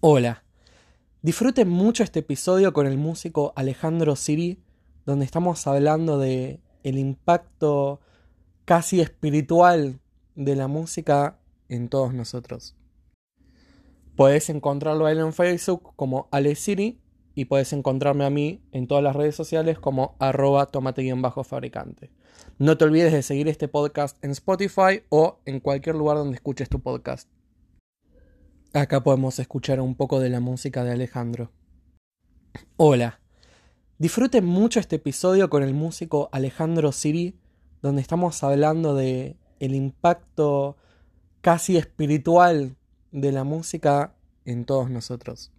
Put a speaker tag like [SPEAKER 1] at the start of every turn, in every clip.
[SPEAKER 1] Hola. Disfruten mucho este episodio con el músico Alejandro Siri, donde estamos hablando de el impacto casi espiritual de la música en todos nosotros. Puedes encontrarlo a en Facebook como Ale Siri y puedes encontrarme a mí en todas las redes sociales como arroba tomate-fabricante. No te olvides de seguir este podcast en Spotify o en cualquier lugar donde escuches tu podcast. Acá podemos escuchar un poco de la música de Alejandro. Hola. Disfruten mucho este episodio con el músico Alejandro Siri, donde estamos hablando de el impacto casi espiritual de la música en todos nosotros.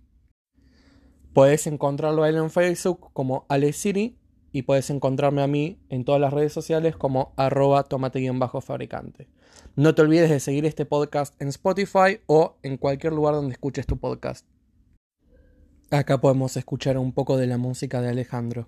[SPEAKER 1] Puedes encontrarlo a en Facebook como Ale Siri y puedes encontrarme a mí en todas las redes sociales como arroba tomate-fabricante. No te olvides de seguir este podcast en Spotify o en cualquier lugar donde escuches tu podcast. Acá podemos escuchar un poco de la música de Alejandro.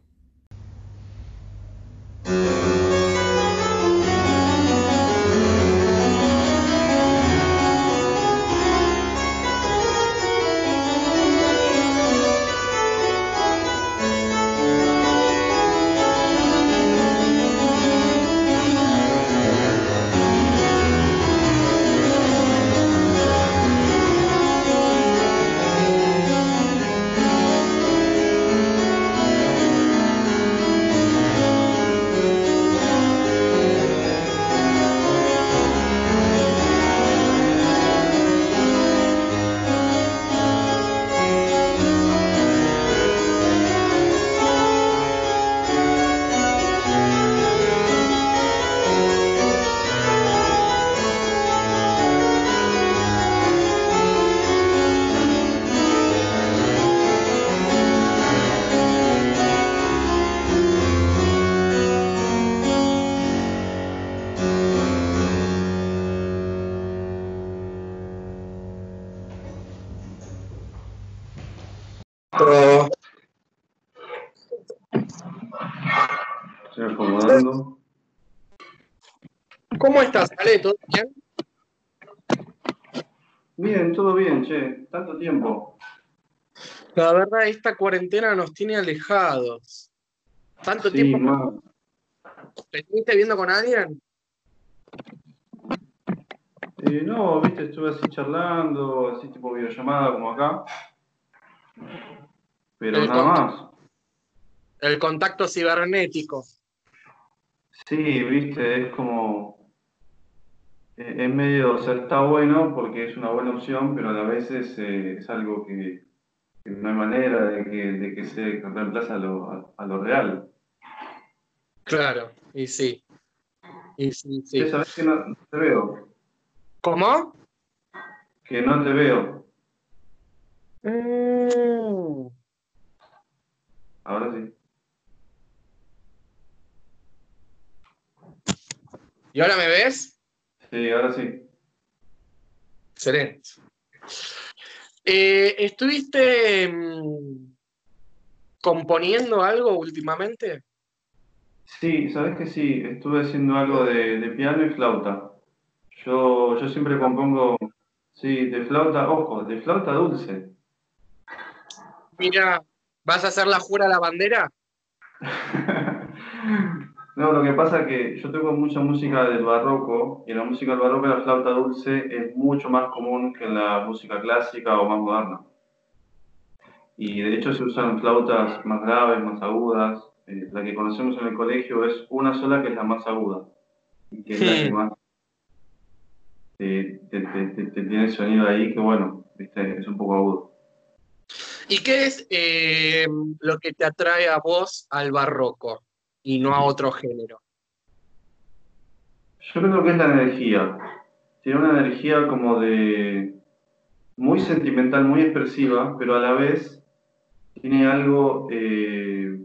[SPEAKER 1] ¿Cómo estás, Ale? ¿Todo bien?
[SPEAKER 2] Bien, todo bien, che. Tanto tiempo.
[SPEAKER 1] La verdad, esta cuarentena nos tiene alejados. Tanto
[SPEAKER 2] Sí,
[SPEAKER 1] tiempo. ¿Te estuviste viendo con alguien?
[SPEAKER 2] Eh, no, viste, estuve así charlando, así tipo videollamada como acá. Pero
[SPEAKER 1] El
[SPEAKER 2] nada más.
[SPEAKER 1] El contacto cibernético.
[SPEAKER 2] Sí, viste, es como. Eh, Es medio, o sea, está bueno porque es una buena opción, pero a la vez es, eh, es algo que, que no hay manera de que, de que se reemplace a lo, a, a lo real.
[SPEAKER 1] Claro, y sí. Y sí, sí.
[SPEAKER 2] Che, ¿Sabés que no te veo?
[SPEAKER 1] ¿Cómo?
[SPEAKER 2] Que no te veo.
[SPEAKER 1] Mm.
[SPEAKER 2] Ahora sí.
[SPEAKER 1] ¿Y ahora me ves?
[SPEAKER 2] Sí, ahora sí.
[SPEAKER 1] Excelente. Eh, ¿Estuviste mm, componiendo algo últimamente?
[SPEAKER 2] Sí, sabes que sí, estuve haciendo algo de, de piano y flauta. Yo, yo siempre compongo, sí, de flauta, ojo, de flauta dulce.
[SPEAKER 1] Mira, ¿vas a hacer la jura a la bandera?
[SPEAKER 2] No, lo que pasa es que yo tengo mucha música del barroco y en la música del barroco la flauta dulce es mucho más común que en la música clásica o más moderna. Y de hecho se usan flautas más graves, más agudas. Eh, la que conocemos en el colegio es una sola que es la más aguda y que es la que más te, te- te- te tiene el sonido ahí que bueno, viste, es un poco agudo.
[SPEAKER 1] ¿Y qué es eh, lo que te atrae a vos al barroco y no a otro género?
[SPEAKER 2] Yo creo que es la energía. Tiene una energía como de muy sentimental, muy expresiva, pero a la vez tiene algo, eh,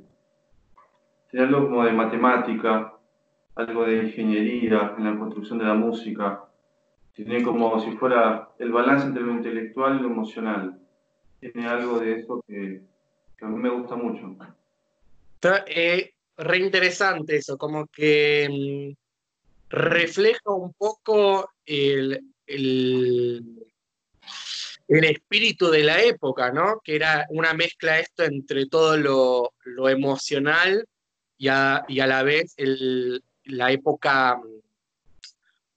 [SPEAKER 2] tiene algo como de matemática, algo de ingeniería en la construcción de la música. Tiene como si fuera el balance entre lo intelectual y lo emocional. Tiene algo de eso que, que a mí me gusta mucho.
[SPEAKER 1] Está, eh, re interesante eso, como que mm, refleja un poco el, el- el espíritu de la época, ¿no? Que era una mezcla esto entre todo lo, emocional y a, la vez la época,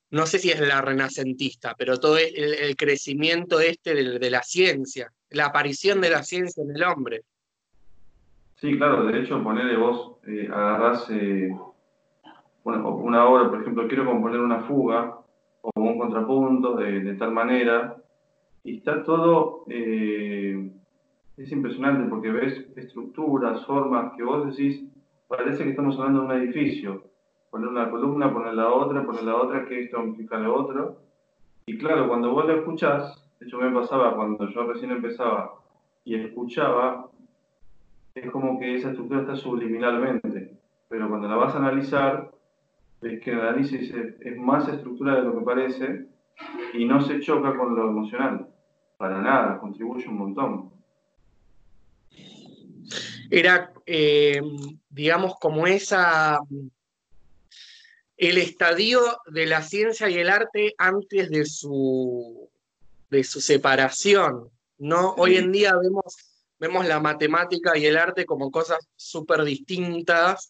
[SPEAKER 1] no sé si es la renacentista, pero todo el, crecimiento este de, la ciencia, la aparición de la ciencia en el hombre.
[SPEAKER 2] Sí, claro, de hecho, ponerle vos, eh, agarrás eh, una obra, por ejemplo, quiero componer una fuga o un contrapunto de tal manera y está todo, eh, es impresionante porque ves estructuras, formas que vos decís, parece que estamos hablando de un edificio. Poner una columna, poner la otra, poner la otra, que esto implica lo otro. Y claro, cuando vos lo escuchás, de hecho me pasaba cuando yo recién empezaba y escuchaba, es como que esa estructura está subliminalmente. Pero cuando la vas a analizar, ves que el análisis es más estructura de lo que parece y no se choca con lo emocional para nada, contribuye un montón.
[SPEAKER 1] Era, eh, digamos, como esa, el estadio de la ciencia y el arte antes de su, de su separación, ¿no? Hoy en día vemos, vemos la matemática y el arte como cosas súper distintas,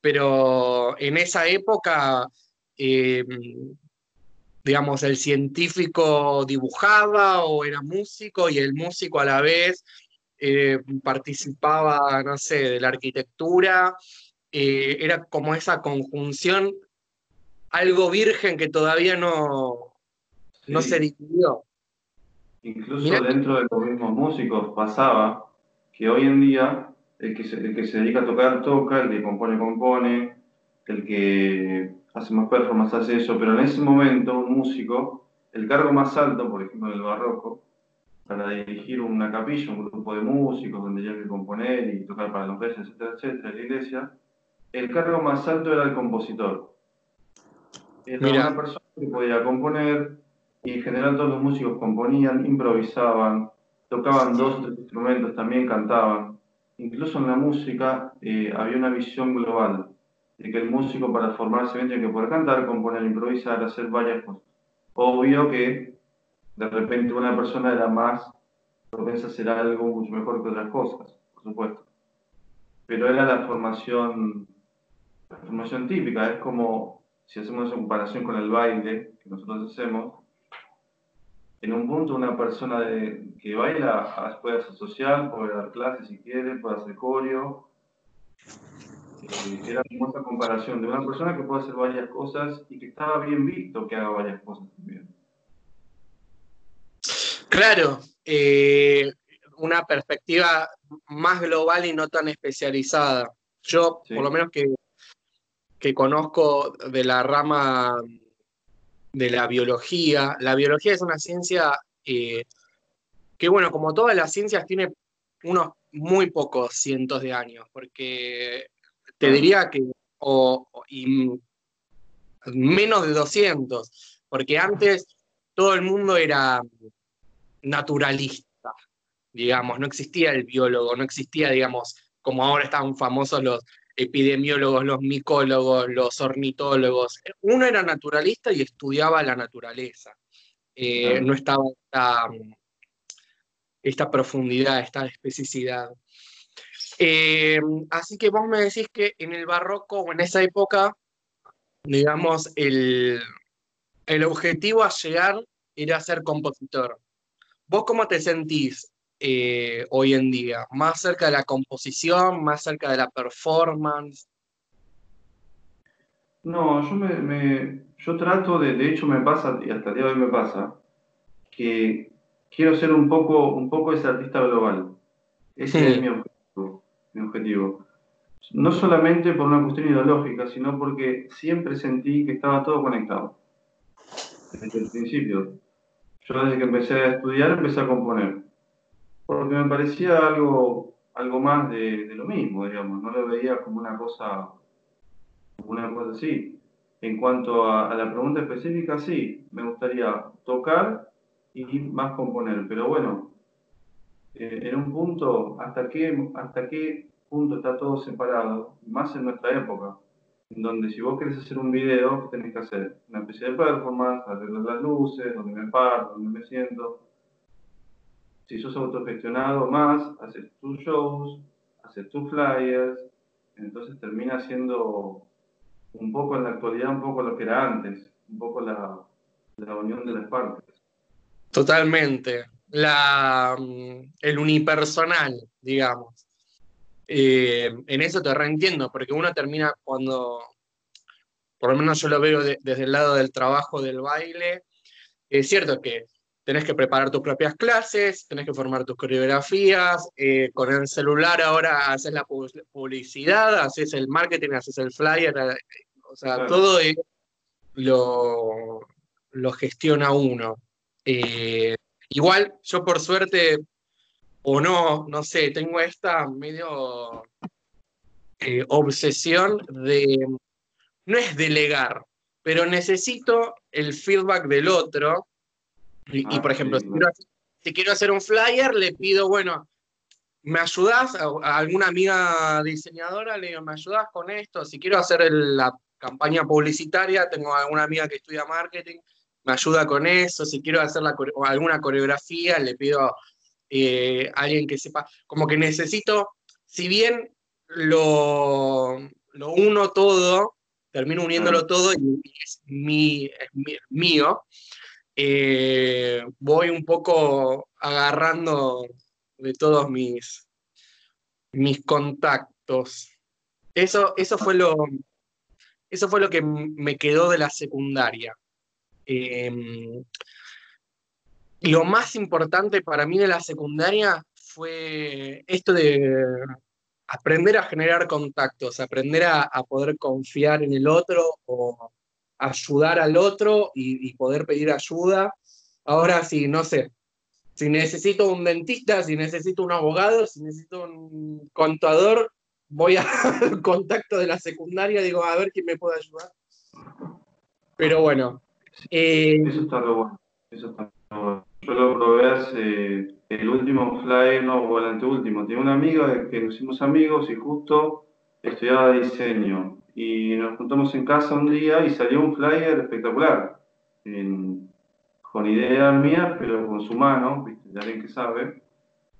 [SPEAKER 1] pero en esa época eh, digamos, el científico dibujaba o era músico y el músico a la vez eh, participaba, no sé, de la arquitectura. Eh, era como esa conjunción, algo virgen que todavía no, no se dividió.
[SPEAKER 2] Incluso dentro de los mismos músicos pasaba que hoy en día el que, se, el que se dedica a tocar toca, el que compone compone, el que hace más performance, hace eso, pero en ese momento un músico, el cargo más alto, por ejemplo en el barroco, para dirigir una capilla, un grupo de músicos donde ya que componer y tocar para los reyes, etcétera, etcétera, la iglesia, el cargo más alto era el compositor. Era una persona que podía componer y en general todos los músicos componían, improvisaban, tocaban dos tres instrumentos, también cantaban. Incluso en la música eh, había una visión global de que el músico para formarse bien tiene que poder cantar, componer, improvisar, hacer varias cosas. Obvio que de repente una persona era más propensa a hacer algo mucho mejor que otras cosas, por supuesto. Pero era la formación, la formación típica, es como si hacemos esa comparación con el baile que nosotros hacemos, en un punto una persona de, que baila puede hacer social, puede dar clases si quiere, puede hacer coreo, era como esa comparación de una persona que puede hacer varias cosas y que estaba bien visto que haga varias cosas también.
[SPEAKER 1] Claro, eh, una perspectiva más global y no tan especializada. Yo, por lo menos que, que conozco de la rama de la biología, la biología es una ciencia eh, que, bueno, como todas las ciencias, tiene unos muy pocos cientos de años, porque te diría que o, menos de 200, porque antes todo el mundo era naturalista, digamos, no existía el biólogo, no existía, digamos, como ahora están famosos los epidemiólogos, los micólogos, los ornitólogos. Uno era naturalista y estudiaba la naturaleza. Eh, no estaba esta, esta profundidad, esta especificidad. Eh, así que vos me decís que en el barroco o en esa época, digamos, el, objetivo a llegar era ser compositor. ¿Vos cómo te sentís eh, hoy en día? ¿Más cerca de la composición, más cerca de la performance?
[SPEAKER 2] No, yo me, yo trato de, de hecho me pasa, y hasta el día de hoy me pasa, que quiero ser un poco, un poco ese artista global. Ese es mi objetivo mi objetivo. No solamente por una cuestión ideológica, sino porque siempre sentí que estaba todo conectado. Desde el principio. Yo desde que empecé a estudiar empecé a componer. Porque me parecía algo, algo más de, lo mismo, digamos. No lo veía como una cosa, una cosa así. En cuanto a, la pregunta específica, sí, me gustaría tocar y más componer. Pero bueno, eh, en un punto, ¿hasta qué, ¿hasta qué punto está todo separado? Más en nuestra época, en donde si vos querés hacer un video, ¿qué tenés que hacer? Una especie de performance, arreglar las luces, donde me paro, donde me siento. Si sos autogestionado más, haces tus shows, haces tus flyers, entonces termina siendo un poco en la actualidad, un poco lo que era antes, un poco la, unión de las partes.
[SPEAKER 1] Totalmente. La, mm, el unipersonal, digamos. Eh, en eso te reentiendo, porque uno termina cuando, por lo menos yo lo veo desde el lado del trabajo del baile, es cierto que tenés que preparar tus propias clases, tenés que formar tus coreografías, eh, con el celular ahora haces la publicidad, haces el marketing, haces el flyer, eh, o sea, todo lo, lo, gestiona uno. Eh, igual, yo por suerte, o no, no sé, tengo esta medio obsesión de, no es delegar, pero necesito el feedback del otro y, ah, por ejemplo, si, quiero, hacer un flyer, le pido, bueno, ¿me ayudas? A, alguna amiga diseñadora le digo, ¿me ayudas con esto? Si quiero hacer la campaña publicitaria, tengo alguna amiga que estudia marketing, me ayuda con eso. Si quiero hacer alguna coreografía, le pido eh, a alguien que sepa. Como que necesito, si bien lo, lo uno todo, termino uniéndolo todo y, es, mi, es mío, eh, voy un poco agarrando de todos mis, mis contactos. Eso, eso, fue lo, eso fue lo que me quedó de la secundaria. Em, lo más importante para mí de la secundaria fue esto de aprender a generar contactos, aprender a, a poder confiar en el otro ayudar al otro y, poder pedir ayuda. Ahora sí, no sé, si necesito un dentista, si necesito un abogado, si necesito un contador, voy al contacto de la secundaria, digo, a ver quién me puede ayudar. Pero bueno.
[SPEAKER 2] Eh, eso está bueno. Eso está bueno. Yo lo probé hace el último fly, no, o el anteúltimo. Tenía una amiga que nos hicimos amigos y justo estudiaba diseño y nos juntamos en casa un día y salió un flyer espectacular, con ideas mías, pero con su mano, de alguien que sabe.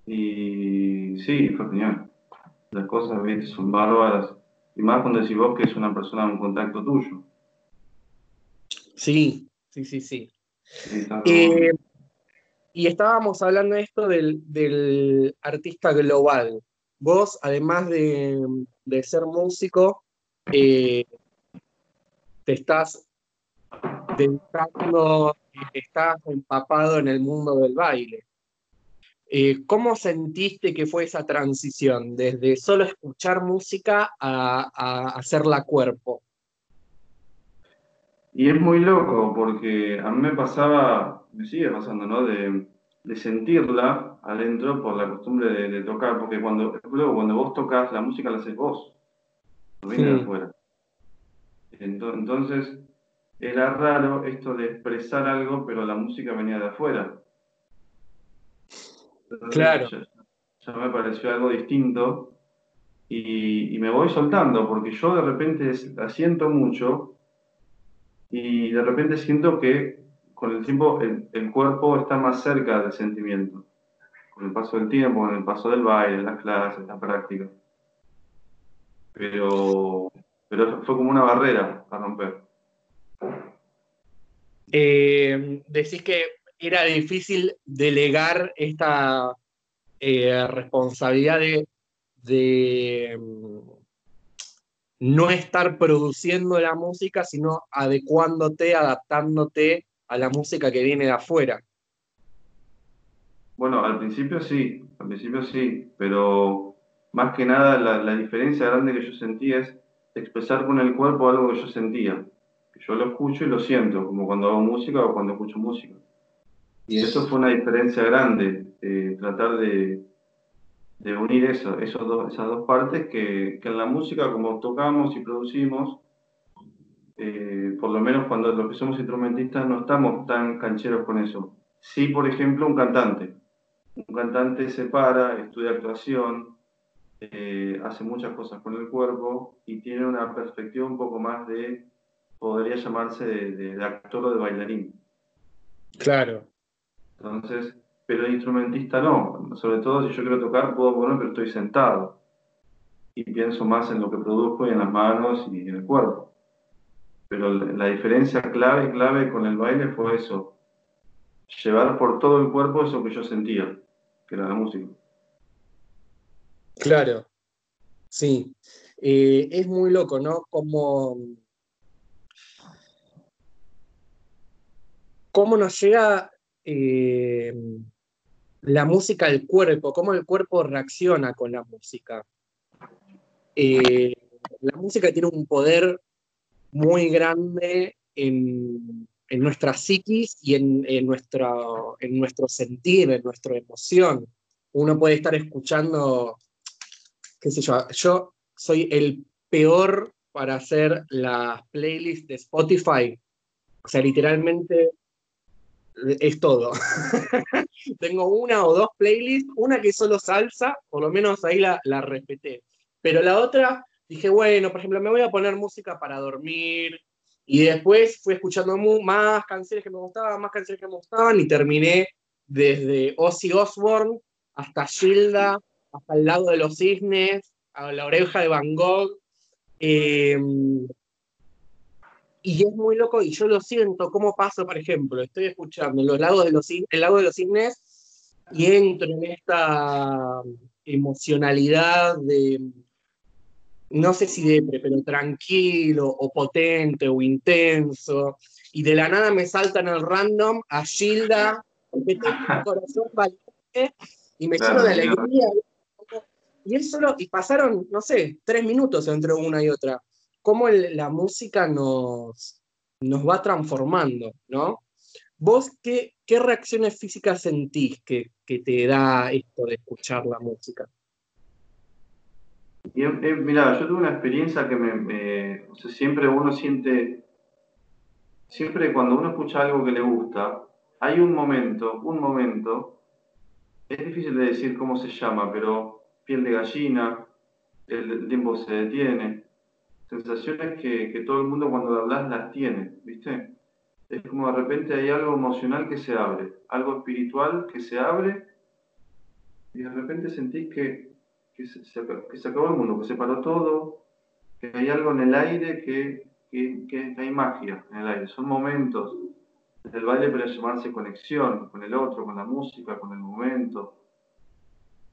[SPEAKER 2] Y sí, fue genial. Las cosas son bárbaras. Y más cuando decís vos que es una persona en contacto tuyo.
[SPEAKER 1] Sí, sí, sí, sí. Eh, y estábamos hablando de esto del, del artista global. Vos, además de, de ser músico, eh, te estás dedicando, estás empapado en el mundo del baile. Eh, ¿Cómo sentiste que fue esa transición desde solo escuchar música a, hacerla cuerpo?
[SPEAKER 2] Y es muy loco porque a mí me pasaba, me sigue pasando, ¿no? De, sentirla adentro por la costumbre de, tocar, porque cuando, cuando vos tocas, la música la haces vos viene de afuera. Entonces, era raro esto de expresar algo, pero la música venía de afuera.
[SPEAKER 1] claro.
[SPEAKER 2] Ya, me pareció algo distinto y, me voy soltando, porque yo de repente la siento mucho y de repente siento que con el tiempo el, el, cuerpo está más cerca del sentimiento. Con el paso del tiempo, con el paso del baile, las clases, la práctica pero, pero fue como una barrera a romper.
[SPEAKER 1] Eh, decís que era difícil delegar esta eh, responsabilidad de, mm, no estar produciendo la música, sino adecuándote, adaptándote a la música que viene de afuera.
[SPEAKER 2] Bueno, al principio sí, al principio sí, pero más que nada la, diferencia grande que yo sentía es expresar con el cuerpo algo que yo sentía. Que yo lo escucho y lo siento, como cuando hago música o cuando escucho música. Y eso fue una diferencia grande, eh, tratar de, de, unir eso, esos dos, esas dos partes que, que, en la música, como tocamos y producimos, eh, por lo menos cuando los que somos instrumentistas no estamos tan cancheros con eso. Sí, por ejemplo, un cantante. Un cantante se para, estudia actuación, eh, hace muchas cosas con el cuerpo y tiene una perspectiva un poco más de, podría llamarse de, actor o de bailarín.
[SPEAKER 1] Claro.
[SPEAKER 2] Entonces, pero el instrumentista no. Sobre todo si yo quiero tocar, puedo poner, pero estoy sentado. Y pienso más en lo que produzco y en las manos y en el cuerpo. Pero la diferencia clave, clave con el baile fue eso. Llevar por todo el cuerpo eso que yo sentía, que era la música.
[SPEAKER 1] Claro, sí. Eh, es muy loco, ¿no? Cómo nos llega eh, la música al cuerpo, cómo el cuerpo reacciona con la música. Eh, la música tiene un poder muy grande en, nuestra psiquis y en, nuestro, en nuestro sentir, en nuestra emoción. Uno puede estar escuchando, qué sé yo, yo soy el peor para hacer las playlists de Spotify. O sea, literalmente es todo. Tengo una o dos playlists, una que solo salsa, por lo menos ahí la, la respeté. Pero la otra, dije, bueno, por ejemplo, me voy a poner música para dormir. Y después fui escuchando más canciones que me gustaban, más canciones que me gustaban, y terminé desde Ozzy Osbourne hasta Gilda, hasta el lado de los cisnes, a la oreja de Van Gogh. Eh, y es muy loco y yo lo siento, cómo paso, por ejemplo, estoy escuchando los lagos de los, el lago de los cisnes y entro en esta emocionalidad de, no sé si depre, pero tranquilo o potente o intenso, y de la nada me saltan el random a Gilda, porque tengo un corazón valiente y me lleno de alegría. Y es solo, y pasaron, no sé, tres minutos entre una y otra cómo la música nos, nos va transformando, ¿no? ¿Vos qué, qué reacciones físicas sentís que, te da esto de escuchar la música?
[SPEAKER 2] mira, yo tuve una experiencia que me, o sea, siempre uno siente, siempre cuando uno escucha algo que le gusta, hay un momento, un momento, es difícil de decir cómo se llama, pero piel de gallina, el tiempo se detiene, sensaciones que, que, todo el mundo cuando hablas las tiene, ¿viste? Es como de repente hay algo emocional que se abre, algo espiritual que se abre y de repente sentís que, que, se, que se acabó el mundo, que se paró todo, que hay algo en el aire, que, que, hay magia en el aire. Son momentos. El baile puede llamarse conexión con el otro, con la música, con el momento.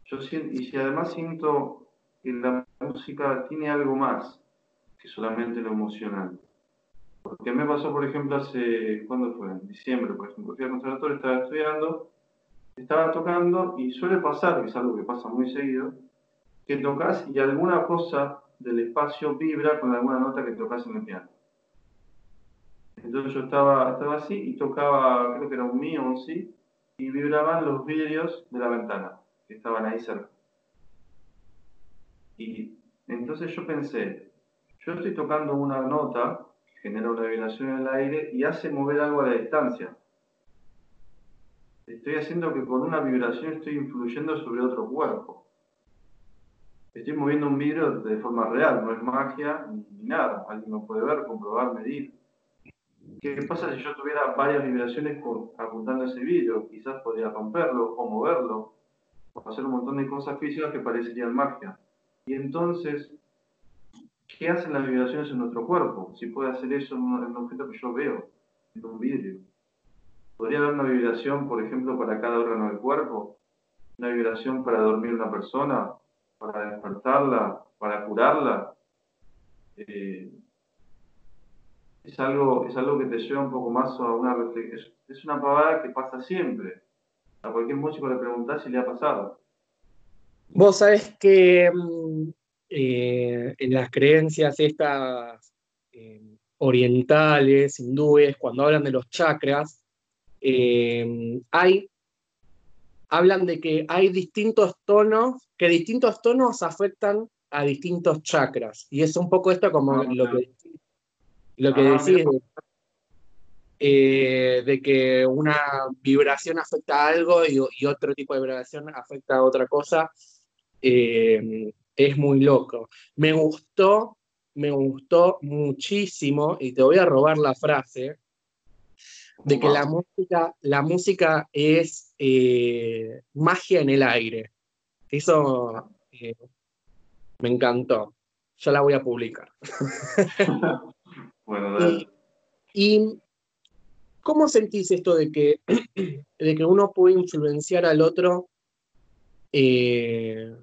[SPEAKER 2] Yo siento, y si además siento que la música tiene algo más, que solamente lo emocional. Porque me pasó, por ejemplo, hace, ¿cuándo fue? En diciembre, por ejemplo, fui al conservatorio, estaba estudiando, estaba tocando y suele pasar, que es algo que pasa muy seguido, que tocas y alguna cosa del espacio vibra con alguna nota que tocas en el piano. Entonces yo estaba, estaba así y tocaba, creo que era un mío o un sí, y vibraban los vidrios de la ventana, estaban ahí cerca. Y entonces yo pensé, yo estoy tocando una nota que genera una vibración en el aire y hace mover algo a la distancia. Estoy haciendo que con una vibración estoy influyendo sobre otro cuerpo. Estoy moviendo un vidrio de forma real, no es magia ni nada. Alguien lo puede ver, comprobar, medir. ¿Qué pasa si yo tuviera varias vibraciones apuntando ese vidrio? Quizás podría romperlo o moverlo hacer un montón de cosas físicas que parecerían magia. Y entonces ¿Qué hacen las vibraciones en nuestro cuerpo? Si puede hacer eso en un, objeto que yo veo, en un vidrio. ¿Podría haber una vibración, por ejemplo, para cada órgano del cuerpo? ¿Una vibración para dormir una persona? ¿Para despertarla? ¿Para curarla? Eh, es, algo, es algo que te lleva un poco más a una reflexión. Es, una pavada que pasa siempre. A cualquier músico le preguntás si le ha pasado.
[SPEAKER 1] Vos sabés que mm, eh, en las creencias estas eh, orientales, hindúes, cuando hablan de los chakras, eh, hay, hablan de que hay distintos tonos, que distintos tonos afectan a distintos chakras. Y es un poco esto como ah, lo que, lo que ah, decís, de, que una vibración afecta a algo y, otro tipo de vibración afecta a otra cosa es muy loco. Me gustó, me gustó muchísimo, y te voy a robar la frase, de que la música, la música es eh, magia en el aire. Eso eh, me encantó. Ya la voy a publicar.
[SPEAKER 2] bueno.
[SPEAKER 1] Y, cómo sentís esto de que, de que uno puede influenciar al otro eh,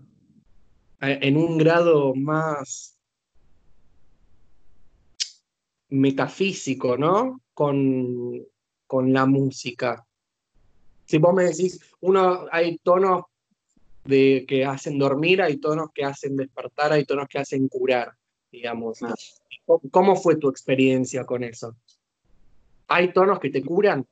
[SPEAKER 1] en un grado más metafísico, ¿no? Con, con la música. Si vos me decís, uno, hay tonos de, que hacen dormir, hay tonos que hacen despertar, hay tonos que hacen curar, digamos. ¿Cómo fue tu experiencia con eso? ¿Hay tonos que te curan?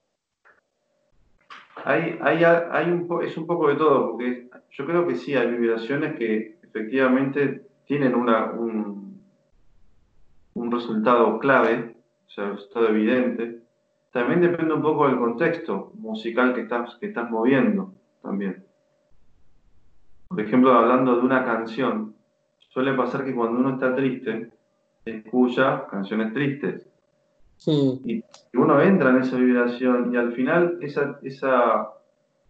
[SPEAKER 2] Hay, hay, hay un, es un poco de todo, porque yo creo que sí, hay vibraciones que efectivamente tienen una, un, resultado clave, o sea, un resultado evidente. También depende un poco del contexto musical que estás, que estás moviendo también. Por ejemplo, hablando de una canción, suele pasar que cuando uno está triste, escucha canciones tristes. Y, uno entra en esa vibración y al final esa, esa,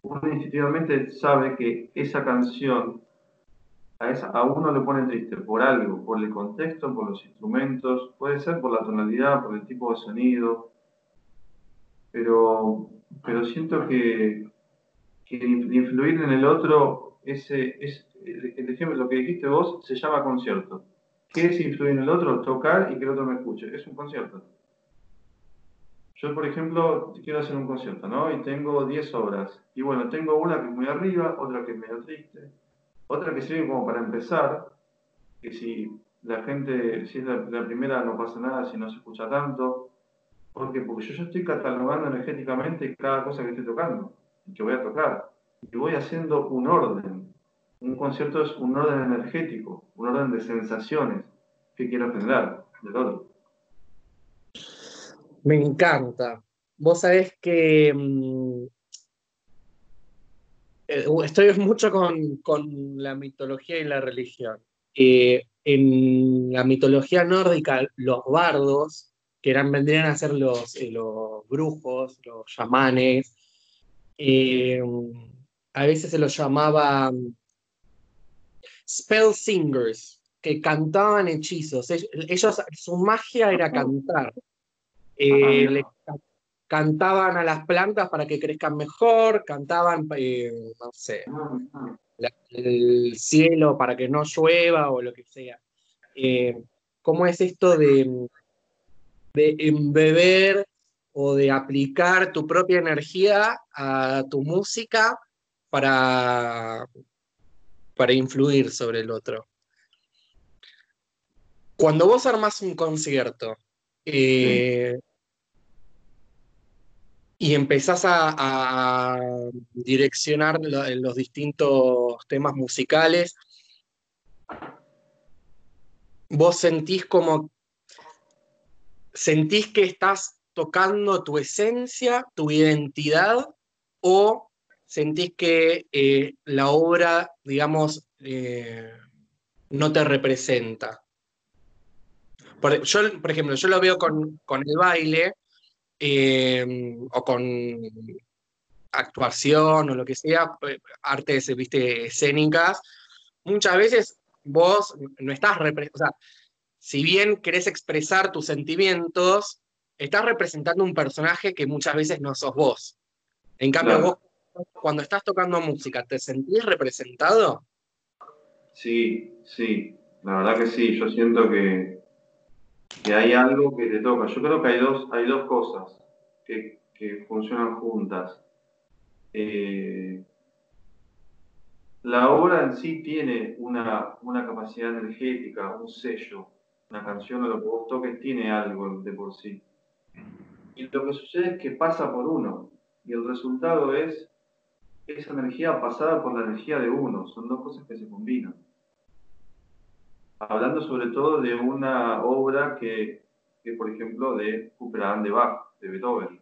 [SPEAKER 2] uno instintivamente sabe que esa canción a, esa, a uno le pone triste por algo, por el contexto, por los instrumentos, puede ser por la tonalidad, por el tipo de sonido, pero, pero siento que, que influir en el otro ese, es, el ejemplo, lo que dijiste vos se llama concierto. ¿Qué es influir en el otro? Tocar y que el otro me escuche. Es un concierto. Yo, por ejemplo, quiero hacer un concierto, ¿no? Y tengo 10 obras. Y bueno, tengo una que es muy arriba, otra que es medio triste, otra que sirve como para empezar, que si la gente, si es la, primera no pasa nada, si no se escucha tanto. ¿Por qué? Porque yo ya estoy catalogando energéticamente cada cosa que estoy tocando que voy a tocar y voy haciendo un orden. Un concierto es un orden energético, un orden de sensaciones que quiero generar del otro.
[SPEAKER 1] Me encanta. Vos sabés que mm, eh, estoy mucho con, la mitología y la religión. Eh, en la mitología nórdica, los bardos, que eran, vendrían a ser los, eh, los brujos, los chamanes, a veces se los llamaba mm, spell singers, que cantaban hechizos. Ellos, su magia era cantar. Eh, cantaban a las plantas para que crezcan mejor, cantaban, eh, no sé, el cielo para que no llueva o lo que sea. Eh, ¿Cómo es esto de, de embeber o de aplicar tu propia energía a tu música para, para influir sobre el otro. Cuando vos armás un concierto eh, y empezás a, direccionar los distintos temas musicales, vos sentís como, sentís que estás tocando tu esencia, tu identidad, o sentís que eh, la obra, digamos, eh, no te representa. Por, yo, por ejemplo, yo lo veo con, el baile eh, o con actuación o lo que sea, artes ¿viste? escénicas, muchas veces vos no estás representando, o sea, si bien querés expresar tus sentimientos, estás representando un personaje que muchas veces no sos vos. En cambio, vos cuando estás tocando música, ¿te sentís representado?
[SPEAKER 2] Sí, sí, la verdad que sí, yo siento que, que hay algo que te toca. Yo creo que hay dos, hay dos cosas que, funcionan juntas. Eh, la obra en sí tiene una, una, capacidad energética, un sello. Una canción o lo que vos toques tiene algo de por sí. Y lo que sucede es que pasa por uno. Y el resultado es esa energía pasada por la energía de uno, son dos cosas que se combinan. Hablando sobre todo de una obra que, que por ejemplo, de Cooperán de Bach, de Beethoven.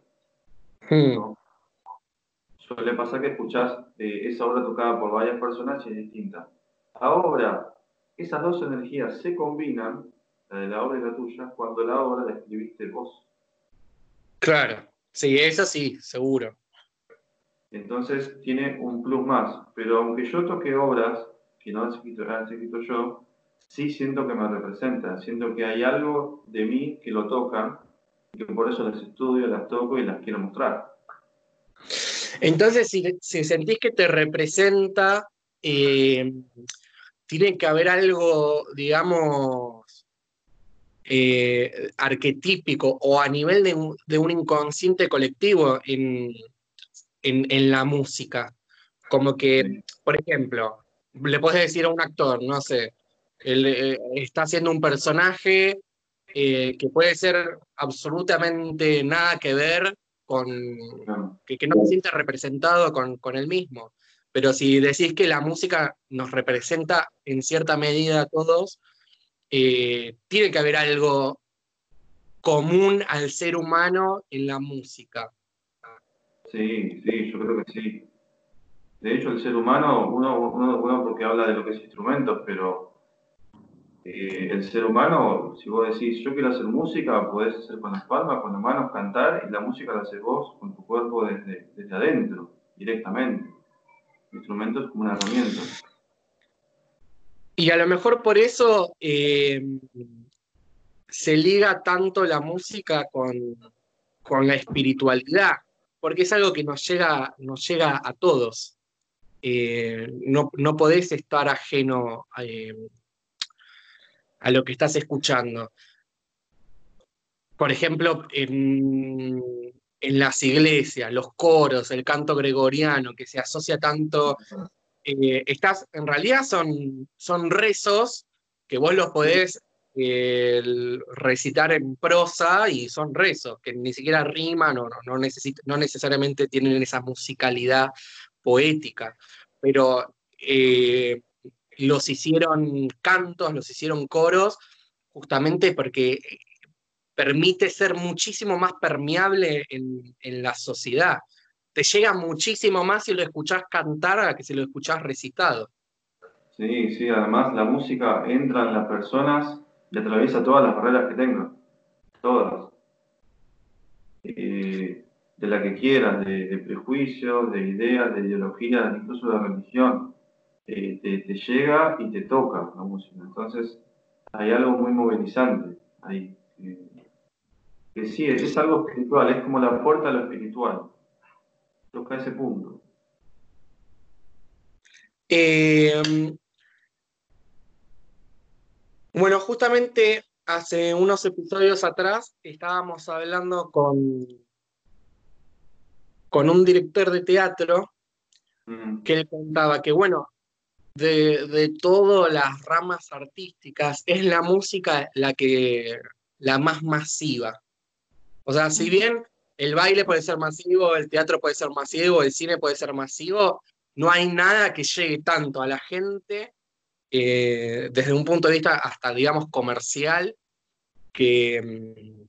[SPEAKER 2] Suele pasar que escuchás eh, esa obra tocada por varias personas y es distinta. Ahora, esas dos energías se combinan, la de la obra y la tuya, cuando la obra la escribiste vos.
[SPEAKER 1] Claro, Sí, eso sí, seguro.
[SPEAKER 2] Entonces tiene un plus más. Pero aunque yo toque obras que no han escrito, yo, sí siento que me representa. Siento que hay algo de mí que lo toca y que por eso las estudio, las toco y las quiero mostrar.
[SPEAKER 1] Entonces, si, sentís que te representa, eh, tiene que haber algo, digamos, eh, arquetípico o a nivel de, un inconsciente colectivo en, la música. Como que, por ejemplo, le puedes decir a un actor, no sé, él eh, está haciendo un personaje que puede ser absolutamente nada que ver que, no se siente representado con, con él mismo. Pero si decís que la música nos representa en cierta medida a todos, eh, tiene que haber algo común al ser humano en la música.
[SPEAKER 2] Sí, sí, yo creo que sí. De hecho, el ser humano, uno, uno, uno porque habla de lo que es instrumentos, pero eh, el ser humano, si vos decís, yo quiero hacer música, podés hacer con las palmas, con las manos, cantar, y la música la haces vos con tu cuerpo desde, desde adentro, directamente. El instrumento es como una herramienta.
[SPEAKER 1] Y a lo mejor por eso eh, se liga tanto la música con, la espiritualidad, porque es algo que nos llega, nos llega a todos. Eh, no, no, podés estar ajeno a a lo que estás escuchando. Por ejemplo, en, las iglesias, los coros, el canto gregoriano, que se asocia tanto, eh, en realidad son, son rezos que vos los podés eh, recitar en prosa y son rezos, que ni siquiera riman o no, no, no necesariamente tienen esa musicalidad poética, pero eh, los hicieron cantos, los hicieron coros, justamente porque permite ser muchísimo más permeable en, la sociedad. Te llega muchísimo más si lo escuchás cantar a que si lo escuchás recitado.
[SPEAKER 2] Sí, sí, además la música entra en las personas y atraviesa todas las barreras que tengan, todas. Eh, de la que quieras, de, de prejuicios, de ideas, de ideologías, incluso de religión te, llega y te toca la música. Entonces, hay algo muy movilizante ahí. que sí, es, algo espiritual, es como la puerta a lo espiritual. Toca ese punto.
[SPEAKER 1] Em, bueno, justamente hace unos episodios atrás estábamos hablando con, con un director de teatro que él contaba que, bueno, de, todas las ramas artísticas, es la música la que la más masiva. O sea, si bien el baile puede ser masivo, el teatro puede ser masivo, el cine puede ser masivo, no hay nada que llegue tanto a la gente eh, desde un punto de vista hasta, digamos, comercial que, mm,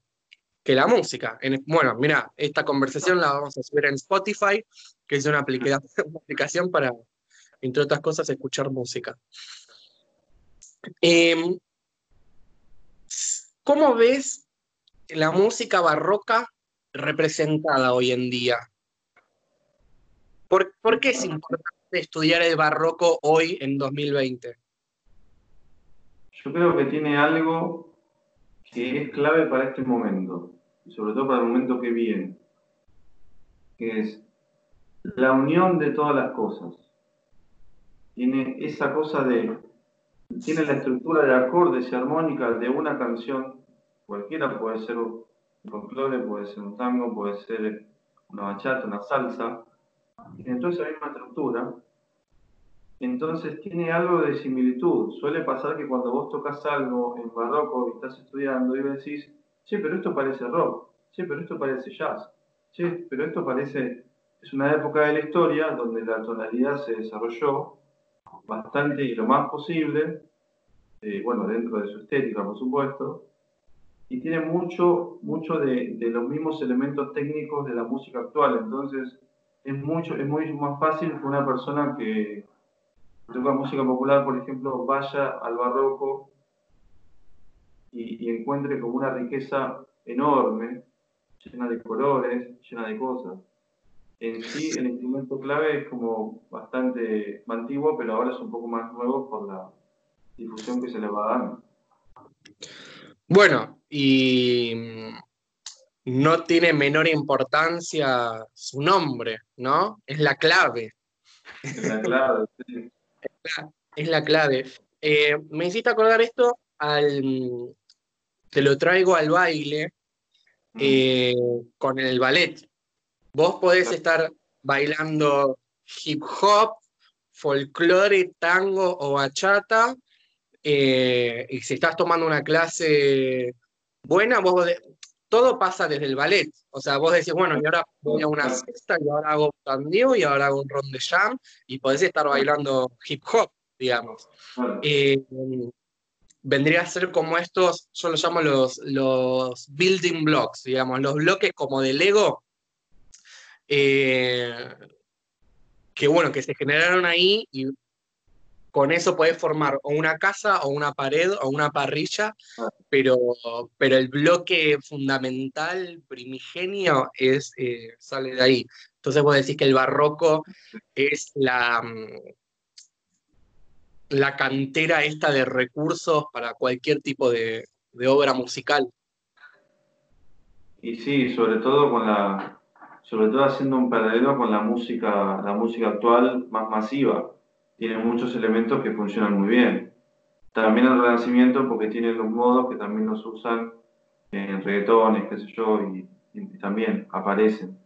[SPEAKER 1] que la música. bueno, mira, esta conversación la vamos a subir en Spotify, que es una aplicación para, entre otras cosas, escuchar música. Em, ¿Cómo ves la música barroca representada hoy en día? ¿Por, qué es importante estudiar el barroco hoy en 2020?
[SPEAKER 2] Yo creo que tiene algo que es clave para este momento, y sobre todo para el momento que viene, que es la unión de todas las cosas tiene esa cosa de, tiene la estructura de acordes y armónicas de una canción, cualquiera puede ser un folclore, puede ser un tango, puede ser una bachata, una salsa, tiene toda esa misma estructura, entonces tiene algo de similitud. Suele pasar que cuando vos tocas algo en barroco y estás estudiando, y decís, sí, pero esto parece rock, sí, pero esto parece jazz, sí, pero esto parece... Es una época de la historia donde la tonalidad se desarrolló bastante y lo más posible, eh, bueno, dentro de su estética, por supuesto, y tiene mucho, mucho de, los mismos elementos técnicos de la música actual. Entonces, es, mucho, es muy más fácil que una persona que toca música popular, por ejemplo, vaya al barroco y, y encuentre como una riqueza enorme llena de colores, llena de cosas. En sí, el instrumento clave es como bastante antiguo, pero ahora es un poco más nuevo por la difusión que se le va dando.
[SPEAKER 1] Bueno, y no tiene menor importancia su nombre, ¿no? Es la clave.
[SPEAKER 2] Es la clave, sí.
[SPEAKER 1] Es la, clave. Eh, me hiciste acordar esto al. Te lo traigo al baile mm. eh, con el ballet. Vos podés estar bailando hip hop, folclore, tango o bachata, eh, y si estás tomando una clase buena, vos todo pasa desde el ballet. O sea, vos decís, bueno, y ahora voy a una sexta, y ahora hago tandio, y ahora hago un ron de jam, y podés estar bailando hip hop, digamos. Eh, vendría a ser como estos, yo los llamo los, los building blocks, digamos, los bloques como de Lego, eh, que bueno, que se generaron ahí y con eso puedes formar o una casa o una pared o una parrilla, pero, pero el bloque fundamental, primigenio, es, eh, sale de ahí. Entonces vos decís que el barroco es la, mm, la cantera esta de recursos para cualquier tipo de, de obra musical.
[SPEAKER 2] Y sí, sobre todo con la, sobre todo haciendo un paralelo con la música, la música actual más masiva tiene muchos elementos que funcionan muy bien. También el Renacimiento, porque tiene los modos que también los usan en reggaetones, qué sé yo, y, también aparecen.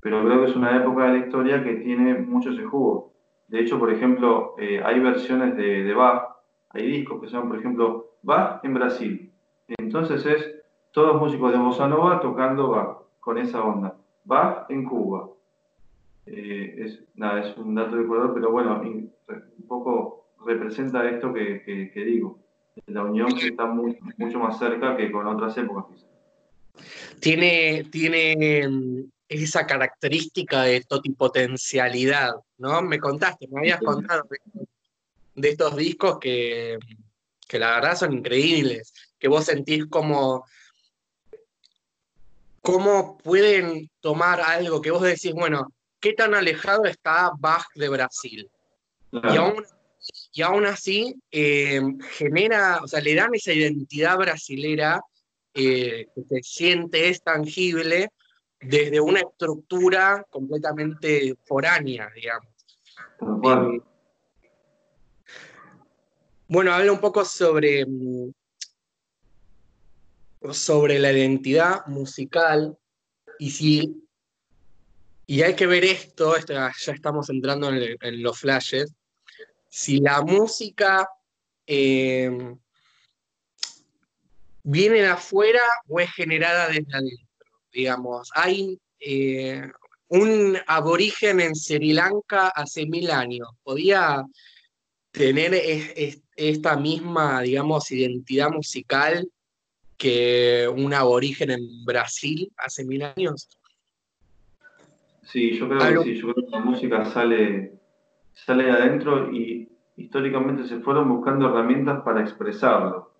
[SPEAKER 2] Pero creo que es una época de la historia que tiene mucho ese jugo. De hecho, por ejemplo, eh, hay versiones de, de Bach, hay discos que son, por ejemplo, Bach en Brasil. Entonces es todos músicos de bossa nova tocando Bach, con esa onda. Bach en Cuba, eh, es, nada, es un dato de color, pero bueno, un poco representa esto que, digo, la unión que está mucho más cerca que con otras épocas
[SPEAKER 1] Tiene, tiene mm, esa característica de totipotencialidad, ¿no? Me contaste, me habías contado de, estos discos que, que la verdad son increíbles, que vos sentís como cómo pueden tomar algo que vos decís, bueno, qué tan alejado está Bach de Brasil. Y, aún, así eh, genera, o sea, le dan esa identidad brasilera eh, que se siente, es tangible, desde una estructura completamente foránea, digamos. Eh, bueno, habla un poco sobre, mm, sobre la identidad musical y si y hay que ver esto, ya estamos entrando en, los flashes, si la música eh, viene de afuera o es generada desde adentro. Digamos, hay eh, un aborigen en Sri Lanka hace mil años, podía tener esta misma, digamos, identidad musical que un aborigen en Brasil hace mil años.
[SPEAKER 2] Sí, yo creo que sí, yo creo que la música sale, sale de adentro y históricamente se fueron buscando herramientas para expresarlo.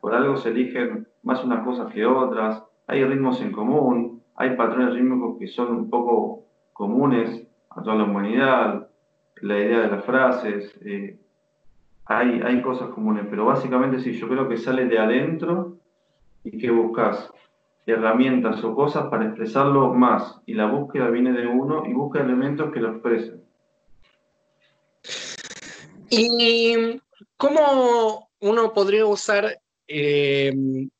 [SPEAKER 2] Por algo se eligen más unas cosas que otras, hay ritmos en común, hay patrones rítmicos que son un poco comunes a toda la humanidad, la idea de las frases, eh, hay, hay cosas comunes, pero básicamente sí, yo creo que sale de adentro y que buscas herramientas o cosas para expresarlo más. Y la búsqueda viene de uno y busca elementos que lo expresen.
[SPEAKER 1] ¿Y cómo uno podría usar eh,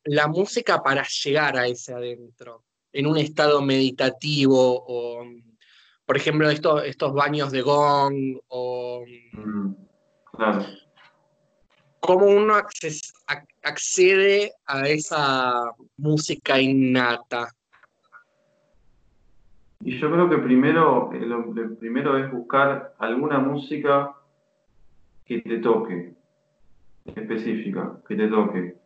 [SPEAKER 1] la música para llegar a ese adentro? En un estado meditativo o, por ejemplo, estos, estos baños de gong o... Mm, claro cómo uno accede a esa música innata?
[SPEAKER 2] Y yo creo que primero, eh, lo, primero es buscar alguna música que te toque, específica, que te toque.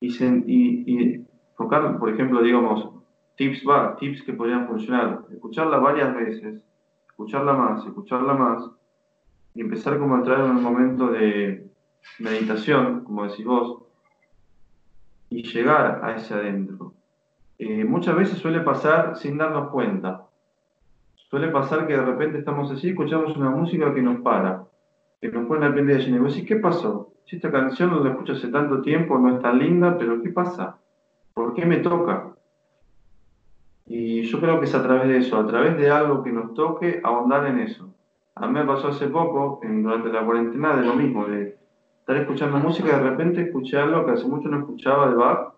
[SPEAKER 2] Y, y, tocar, por ejemplo, digamos, tips, va, tips que podrían funcionar. Escucharla varias veces, escucharla más, escucharla más, y empezar como a entrar en un momento de, meditación, como decís vos, y llegar a ese adentro. eh, muchas veces suele pasar sin darnos cuenta. Suele pasar que de repente estamos así, escuchamos una música que nos para, que nos pone al pendiente y vos decís, ¿qué pasó? Si esta canción no la escucho hace tanto tiempo, no es tan linda, pero ¿qué pasa? ¿Por qué me toca? Y yo creo que es a través de eso, a través de algo que nos toque, ahondar en eso. A mí me pasó hace poco, durante la cuarentena, de lo mismo, de estar escuchando música y de repente escuché algo que hace mucho no escuchaba de bar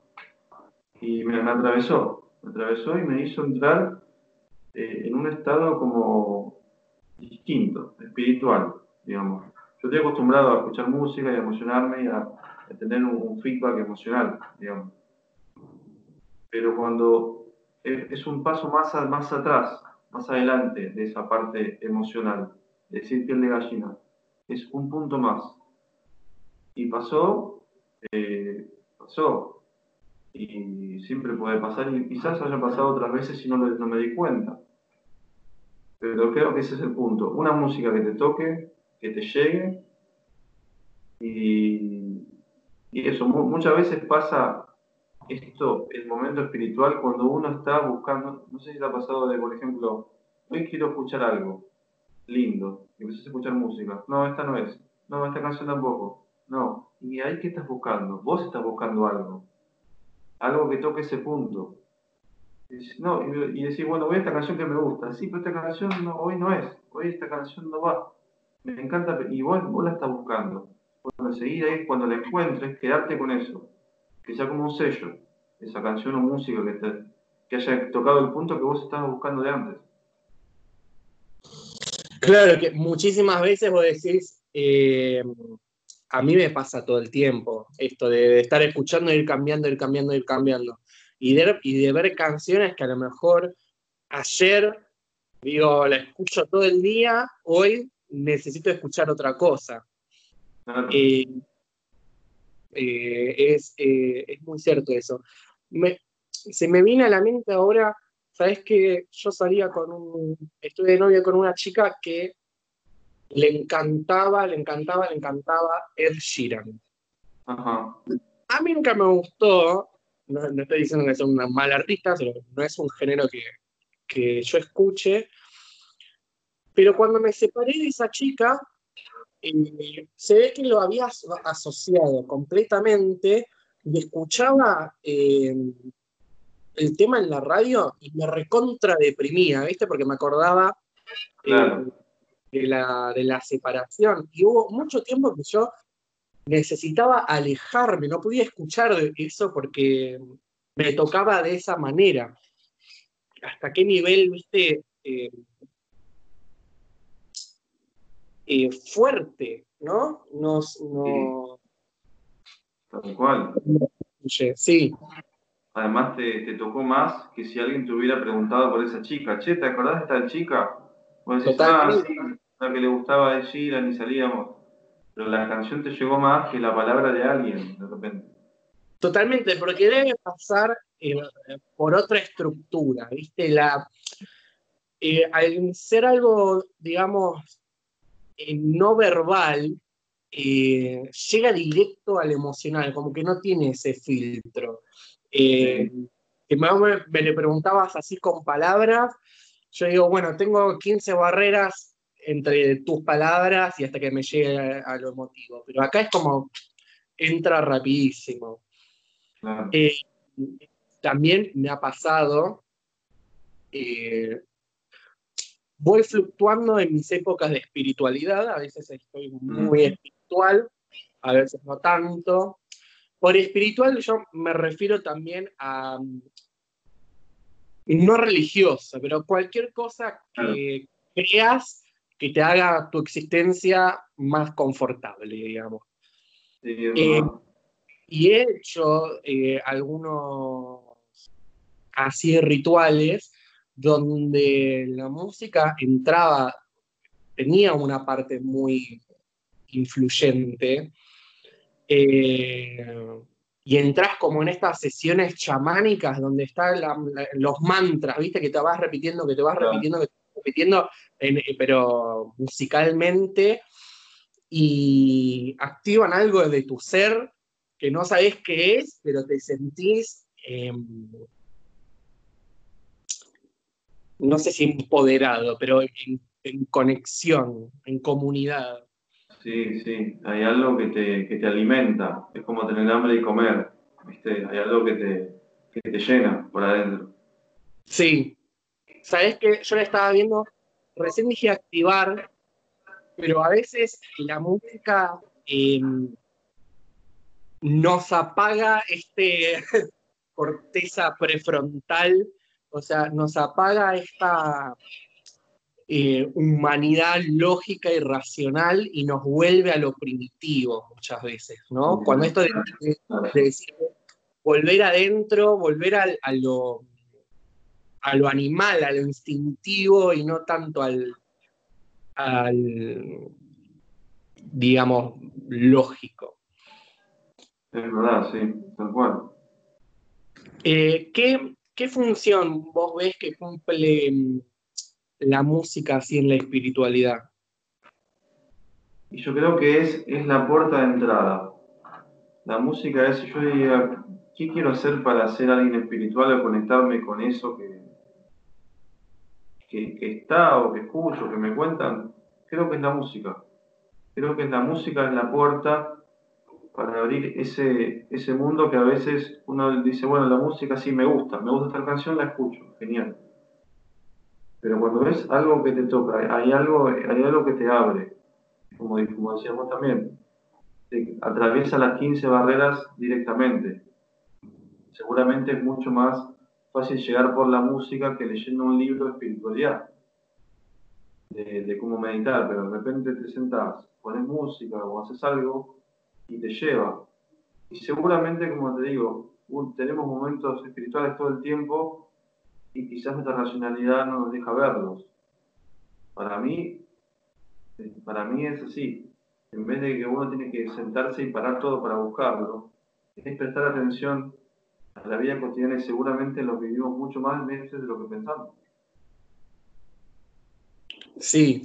[SPEAKER 2] y me, atravesó, me atravesó y me hizo entrar eh, en un estado como distinto, espiritual, digamos. Yo estoy acostumbrado a escuchar música y a emocionarme y a, tener un, feedback emocional, digamos. Pero cuando es, un paso más, más atrás, más adelante de esa parte emocional, de decir piel de gallina, es un punto más. Y pasó, eh, pasó, y siempre puede pasar y quizás haya pasado otras veces y no, no me di cuenta. Pero creo que ese es el punto. Una música que te toque, que te llegue y, y eso, muchas veces pasa esto, el momento espiritual, cuando uno está buscando, no sé si te ha pasado de, por ejemplo, hoy quiero escuchar algo lindo, y empiezas a escuchar música, no, esta no es, no, esta canción tampoco, no, y ahí qué estás buscando, vos estás buscando algo, algo que toque ese punto. Y, no, y, decir, bueno, voy a esta canción que me gusta. Sí, pero esta canción no, hoy no es. Hoy esta canción no va. Me encanta. Y vos, vos la estás buscando. Bueno, enseguida ahí, cuando la encuentres, quedarte con eso. Que sea como un sello. Esa canción o música que, te, que haya tocado el punto que vos estabas buscando de antes.
[SPEAKER 1] Claro, que muchísimas veces vos decís, eh, a mí me pasa todo el tiempo, esto de, estar escuchando, ir cambiando, ir cambiando, ir cambiando. Y de, y de ver canciones que a lo mejor ayer, digo, la escucho todo el día, hoy necesito escuchar otra cosa. Eh, eh, es, eh, es, muy cierto eso. se me viene a la mente ahora, sabes que yo salía con un, estuve de novia con una chica que le encantaba, le encantaba, le encantaba Ed Sheeran. A mí nunca me gustó, no, estoy diciendo que es una mala artista, no es un género que, que yo escuche, pero cuando me separé de esa chica, eh, se ve que lo había asociado completamente y escuchaba eh, el tema en la radio y me recontra deprimía, ¿viste? Porque me acordaba eh, de la, de la separación. Y hubo mucho tiempo que yo necesitaba alejarme, no podía escuchar eso porque me tocaba de esa manera. ¿Hasta qué nivel, viste? Eh, eh, fuerte, ¿no? Nos, no...
[SPEAKER 2] Tal cual.
[SPEAKER 1] Sí.
[SPEAKER 2] Además te, te, tocó más que si alguien te hubiera preguntado por esa chica. Che, ¿te acordás de esta chica? Que le gustaba de Sheeran y salíamos. Pero la canción te llegó más que la palabra de alguien, de repente.
[SPEAKER 1] Totalmente, porque debe pasar eh, por otra estructura, ¿viste? La, eh, al ser algo, digamos, eh, no verbal, llega directo al emocional, como que no tiene ese filtro. Que me, me, le preguntabas así con palabras, yo digo, bueno, tengo 15 barreras entre tus palabras y hasta que me llegue a, lo emotivo. Pero acá es como, entra rapidísimo. Eh, también me ha pasado, eh, voy fluctuando en mis épocas de espiritualidad, a veces estoy muy espiritual, a veces no tanto. Por espiritual yo me refiero también a no religiosa, pero cualquier cosa que creas que te haga tu existencia más confortable, digamos. Eh, y he hecho eh, algunos así rituales donde la música entraba, tenía una parte muy influyente, eh, y entras como en estas sesiones chamánicas donde están los mantras, ¿viste? Que te vas repitiendo, que te vas repitiendo, que te vas repitiendo, eh, pero musicalmente, y activan algo de tu ser que no sabes qué es, pero te sentís em, no sé si empoderado, pero en, conexión, en comunidad.
[SPEAKER 2] Sí, sí, hay algo que te, que te, alimenta, es como tener hambre y comer, ¿viste? Hay algo que te, que te llena por adentro.
[SPEAKER 1] Sí, sabes que yo la estaba viendo, recién dije activar, pero a veces la música em, nos apaga este corteza prefrontal, o sea, nos apaga esta eh, humanidad lógica y racional y nos vuelve a lo primitivo muchas veces, ¿no? Cuando esto de, decir volver adentro, volver a lo a lo animal, a lo instintivo y no tanto al, al digamos, lógico.
[SPEAKER 2] Es verdad, sí, tal cual.
[SPEAKER 1] Eh, ¿qué, función vos ves que cumple mm, la música así en la espiritualidad?
[SPEAKER 2] Y yo creo que es, es la puerta de entrada. La música es, yo diría, ¿qué quiero hacer para ser alguien espiritual o conectarme con eso que, que, está o que escucho, que me cuentan, creo que es la música. Creo que la música es la puerta para abrir ese, ese mundo que a veces uno dice, bueno, la música sí me gusta, me gusta esta canción, la escucho, genial. Pero cuando ves algo que te toca, hay algo, hay algo que te abre, como, como decíamos también, te atraviesa las 15 barreras directamente. Seguramente es mucho más fácil llegar por la música que leyendo un libro de espiritualidad, de, cómo meditar, pero de repente te sentás, pones música o haces algo y te lleva. Y seguramente, como te digo, tenemos momentos espirituales todo el tiempo y quizás nuestra racionalidad no nos deja verlos. Para mí, para mí es así. En vez de que uno tiene que sentarse y parar todo para buscarlo, es prestar atención la vida cotidiana y seguramente lo vivimos mucho más veces de lo que pensamos.
[SPEAKER 1] Sí,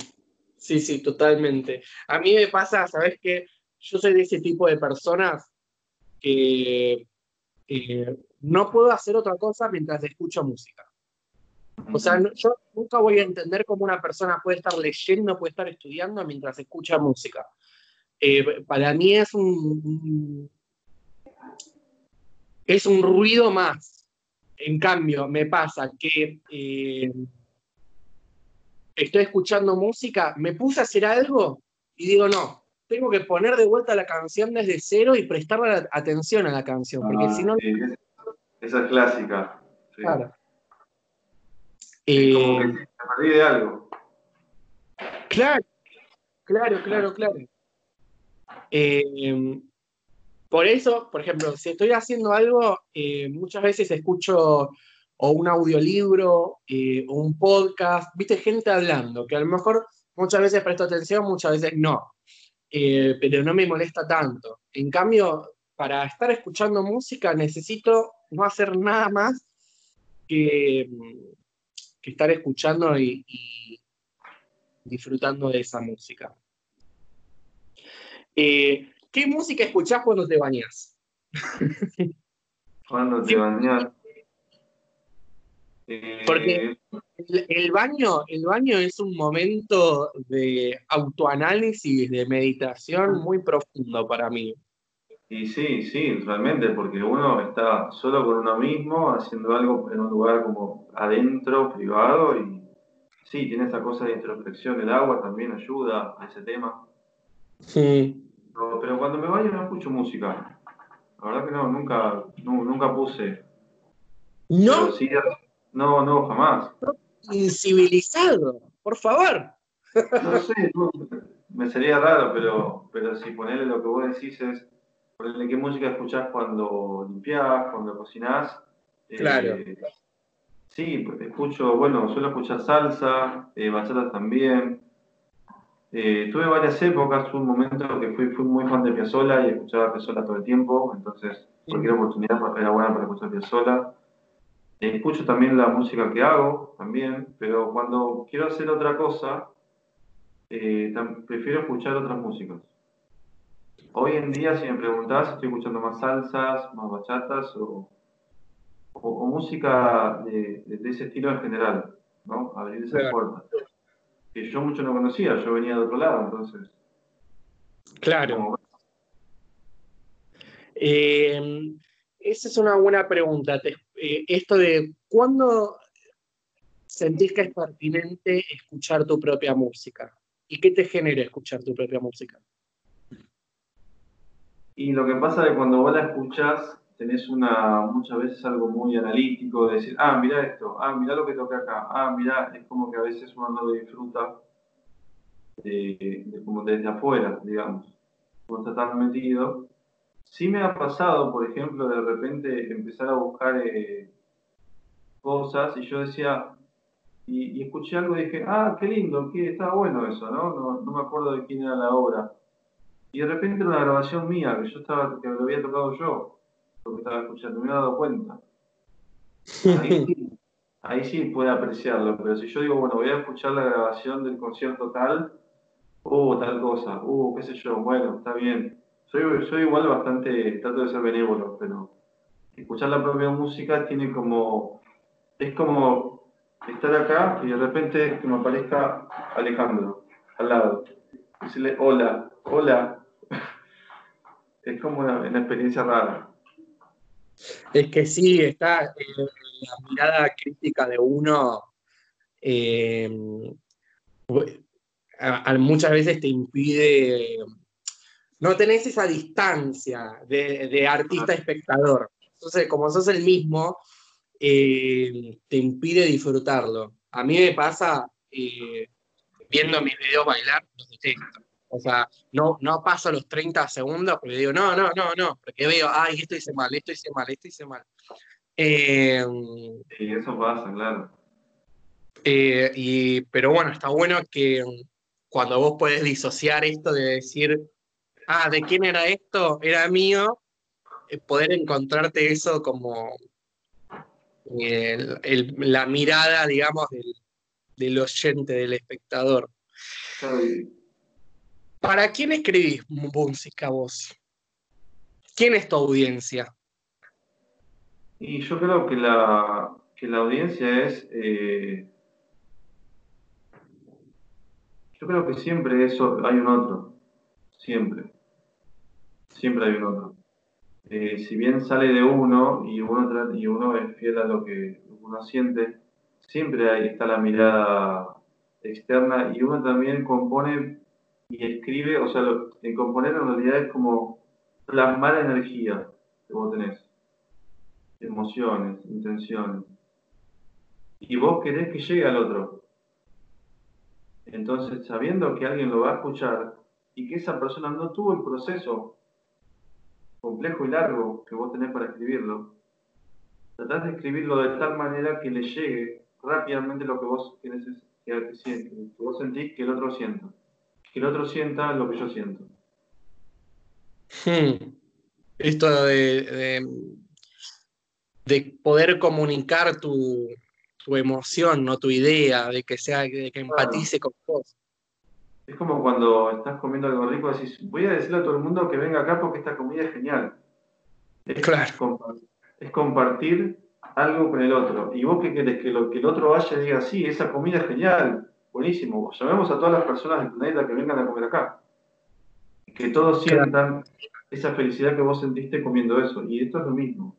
[SPEAKER 1] sí, sí, totalmente. A mí me pasa, ¿sabes qué? Yo soy de ese tipo de personas que eh, no puedo hacer otra cosa mientras escucho música. O sea, yo nunca voy a entender cómo una persona puede estar leyendo, puede estar estudiando mientras escucha música. Eh, para mí es un, es un ruido más. En cambio, me pasa que eh, estoy escuchando música, me puse a hacer algo y digo, no, tengo que poner de vuelta la canción desde cero y prestarle atención a la canción, porque ah, si no...
[SPEAKER 2] Esa es clásica.
[SPEAKER 1] Claro.
[SPEAKER 2] Eh, como que me perdí de algo.
[SPEAKER 1] Claro, claro, claro, claro. Eh, por eso, por ejemplo, si estoy haciendo algo, eh, muchas veces escucho o un audiolibro eh, o un podcast, viste, gente hablando, que a lo mejor muchas veces presto atención, muchas veces no, eh, pero no me molesta tanto. En cambio, para estar escuchando música necesito no hacer nada más que, estar escuchando y disfrutando de esa música. ¿Qué música escuchás cuando te bañas?
[SPEAKER 2] Cuando te bañas.
[SPEAKER 1] Porque eh, el, baño, el baño es un momento de autoanálisis, de meditación muy profundo para mí.
[SPEAKER 2] Y sí, sí, realmente, porque uno está solo con uno mismo, haciendo algo en un lugar como adentro, privado, y sí, tiene esa cosa de introspección. El agua también ayuda a ese tema.
[SPEAKER 1] Sí
[SPEAKER 2] pero cuando me baño no escucho música. La verdad que no, nunca, nunca puse.
[SPEAKER 1] ¿No?
[SPEAKER 2] no, no, jamás.
[SPEAKER 1] Incivilizado, por favor.
[SPEAKER 2] No sé, me sería raro, pero, pero si ponerle lo que vos decís es, ponerle qué música escuchás cuando limpiás, cuando cocinás.
[SPEAKER 1] Eh, claro.
[SPEAKER 2] sí, escucho, bueno, suelo escuchar salsa, eh, bachata también. Eh, tuve varias épocas, un momento que fui, fui muy fan de Piazzolla y escuchaba Piazzolla todo el tiempo, entonces cualquier oportunidad era buena para escuchar Piazzolla. Escucho también la música que hago, también, pero cuando quiero hacer otra cosa, eh, prefiero escuchar otras músicas. Hoy en día, si me preguntás, estoy escuchando más salsas, más bachatas o, música de, de ese estilo en general. ¿no? Abrir esas puertas. Que yo mucho no conocía, yo venía de otro lado, entonces.
[SPEAKER 1] Claro. Eh, esa es una buena pregunta. Eh, esto de cuándo sentís que es pertinente escuchar tu propia música. ¿Y qué te genera escuchar tu propia música?
[SPEAKER 2] Y lo que pasa es que cuando vos la escuchás, tenés una, muchas veces algo muy analítico de decir, ah, mira esto, ah, mira lo que toca acá, ah, mira, es como que a veces uno no lo disfruta como desde afuera, digamos, cuando está tan metido. Sí me ha pasado, por ejemplo, de repente empezar a buscar eh, cosas y yo decía, y, escuché algo y dije, ah, qué lindo, qué, estaba bueno eso, ¿no? ¿no? No me acuerdo de quién era la obra. Y de repente era una grabación mía, que yo estaba, que lo había tocado yo, porque estaba escuchando, me he dado cuenta. Ahí sí, puede apreciarlo, pero si yo digo, bueno, voy a escuchar la grabación del concierto tal, uh, tal cosa, uh, qué sé yo, bueno, está bien. Soy, soy igual bastante, trato de ser benévolo, pero escuchar la propia música tiene como, es como estar acá y de repente que me aparezca Alejandro al lado. Decirle, hola, hola. es como una, experiencia rara.
[SPEAKER 1] Es que sí, está eh, la mirada crítica de uno. Eh, muchas veces te impide. No tenés esa distancia de, artista-espectador. Entonces, como sos el mismo, eh, te impide disfrutarlo. A mí me pasa viendo mis videos bailar, los detesto. O sea, no, no paso los 30 segundos porque digo, no, no, no, no, porque veo, ay, esto hice mal, esto hice mal, esto hice mal.
[SPEAKER 2] Eh, sí, eso pasa, claro.
[SPEAKER 1] Eh, y, pero bueno, está bueno que cuando vos podés disociar esto de decir, ah, ¿de quién era esto? Era mío, eh, poder encontrarte eso como la mirada, digamos, del, del oyente, del espectador. ¿Para quién escribís música vos? ¿Quién es tu audiencia?
[SPEAKER 2] Y yo creo que la, que la audiencia es... Eh, yo creo que siempre eso, hay un otro. Siempre. Siempre hay un otro. Eh, si bien sale de uno y uno, y uno es fiel a lo que uno siente, siempre ahí está la mirada externa y uno también compone y escribe, o sea, lo, en componer en realidad es como plasmar energía que vos tenés, emociones, intenciones. Y vos querés que llegue al otro. Entonces, sabiendo que alguien lo va a escuchar y que esa persona no tuvo el proceso complejo y largo que vos tenés para escribirlo, tratás de escribirlo de tal manera que le llegue rápidamente lo que vos, querés, que, que vos sentís que el otro sienta que el otro sienta lo que yo siento.
[SPEAKER 1] Hmm. Esto de, de, poder comunicar tu, emoción, no tu idea, de que sea, de que empatice con vos.
[SPEAKER 2] Es como cuando estás comiendo algo rico, decís, voy a decirle a todo el mundo que venga acá porque esta comida es genial. Es,
[SPEAKER 1] claro.
[SPEAKER 2] es compartir algo con el otro. Y vos qué querés, que, lo, que el otro vaya y diga, sí, esa comida es genial, buenísimo, llamemos a todas las personas del planeta que vengan a comer acá. Que todos sientan esa felicidad que vos sentiste comiendo eso. Y esto es lo mismo.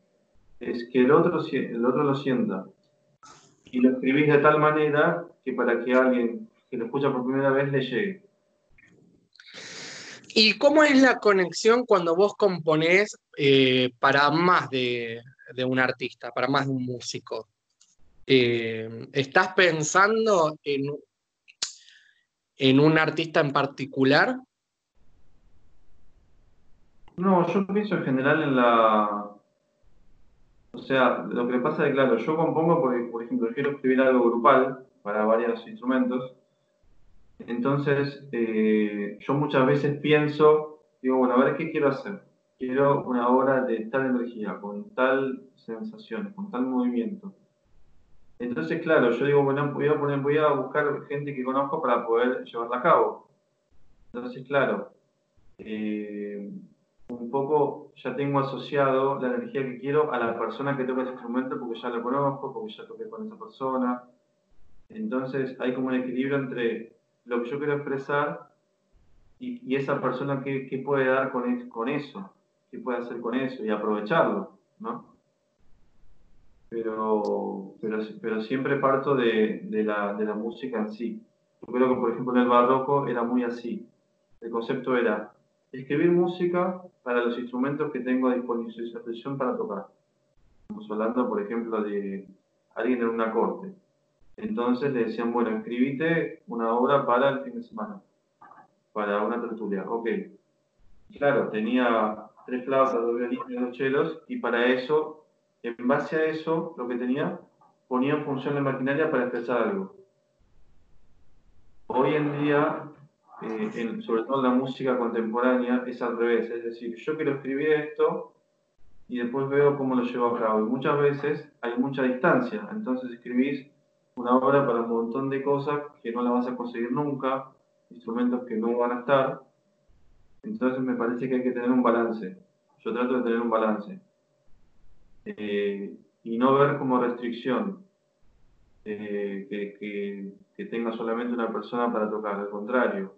[SPEAKER 2] Es que el otro, el otro lo sienta. Y lo escribís de tal manera que para que alguien que lo escucha por primera vez le llegue.
[SPEAKER 1] ¿Y cómo es la conexión cuando vos componés eh, para más de, un artista, para más de un músico? Eh, ¿Estás pensando en en un artista en particular?
[SPEAKER 2] No, yo pienso en general en la... O sea, lo que pasa es, claro, yo compongo porque, por ejemplo, quiero escribir algo grupal para varios instrumentos. Entonces, eh, yo muchas veces pienso, digo, bueno, a ver qué quiero hacer. Quiero una obra de tal energía, con tal sensación, con tal movimiento. Entonces, claro, yo digo, bueno, voy a, buscar gente que conozco para poder llevarla a cabo. Entonces, claro, eh, un poco ya tengo asociado la energía que quiero a la persona que toca ese instrumento porque ya lo conozco, porque ya toqué con esa persona. Entonces hay como un equilibrio entre lo que yo quiero expresar y, esa persona que, puede dar con, con eso, qué puede hacer con eso y aprovecharlo, ¿no? Pero, pero, pero siempre parto de, de, la, de la música en sí. Yo creo que, por ejemplo, en el barroco era muy así. El concepto era escribir música para los instrumentos que tengo a disposición para tocar. Estamos hablando, por ejemplo, de alguien en una corte. Entonces le decían, bueno, escribite una obra para el fin de semana, para una tertulia. Ok. Claro, tenía tres flautas, dos violines, dos chelos, y para eso, en base a eso, lo que tenía, ponía en función la maquinaria para expresar algo. Hoy en día, eh, sobre todo en la música contemporánea, es al revés. Es decir, yo quiero escribir esto y después veo cómo lo llevo a cabo. Y muchas veces hay mucha distancia. Entonces escribís una obra para un montón de cosas que no la vas a conseguir nunca, instrumentos que no van a estar. Entonces me parece que hay que tener un balance. Yo trato de tener un balance. Eh, y no ver como restricción eh, que, que, tenga solamente una persona para tocar. Al contrario,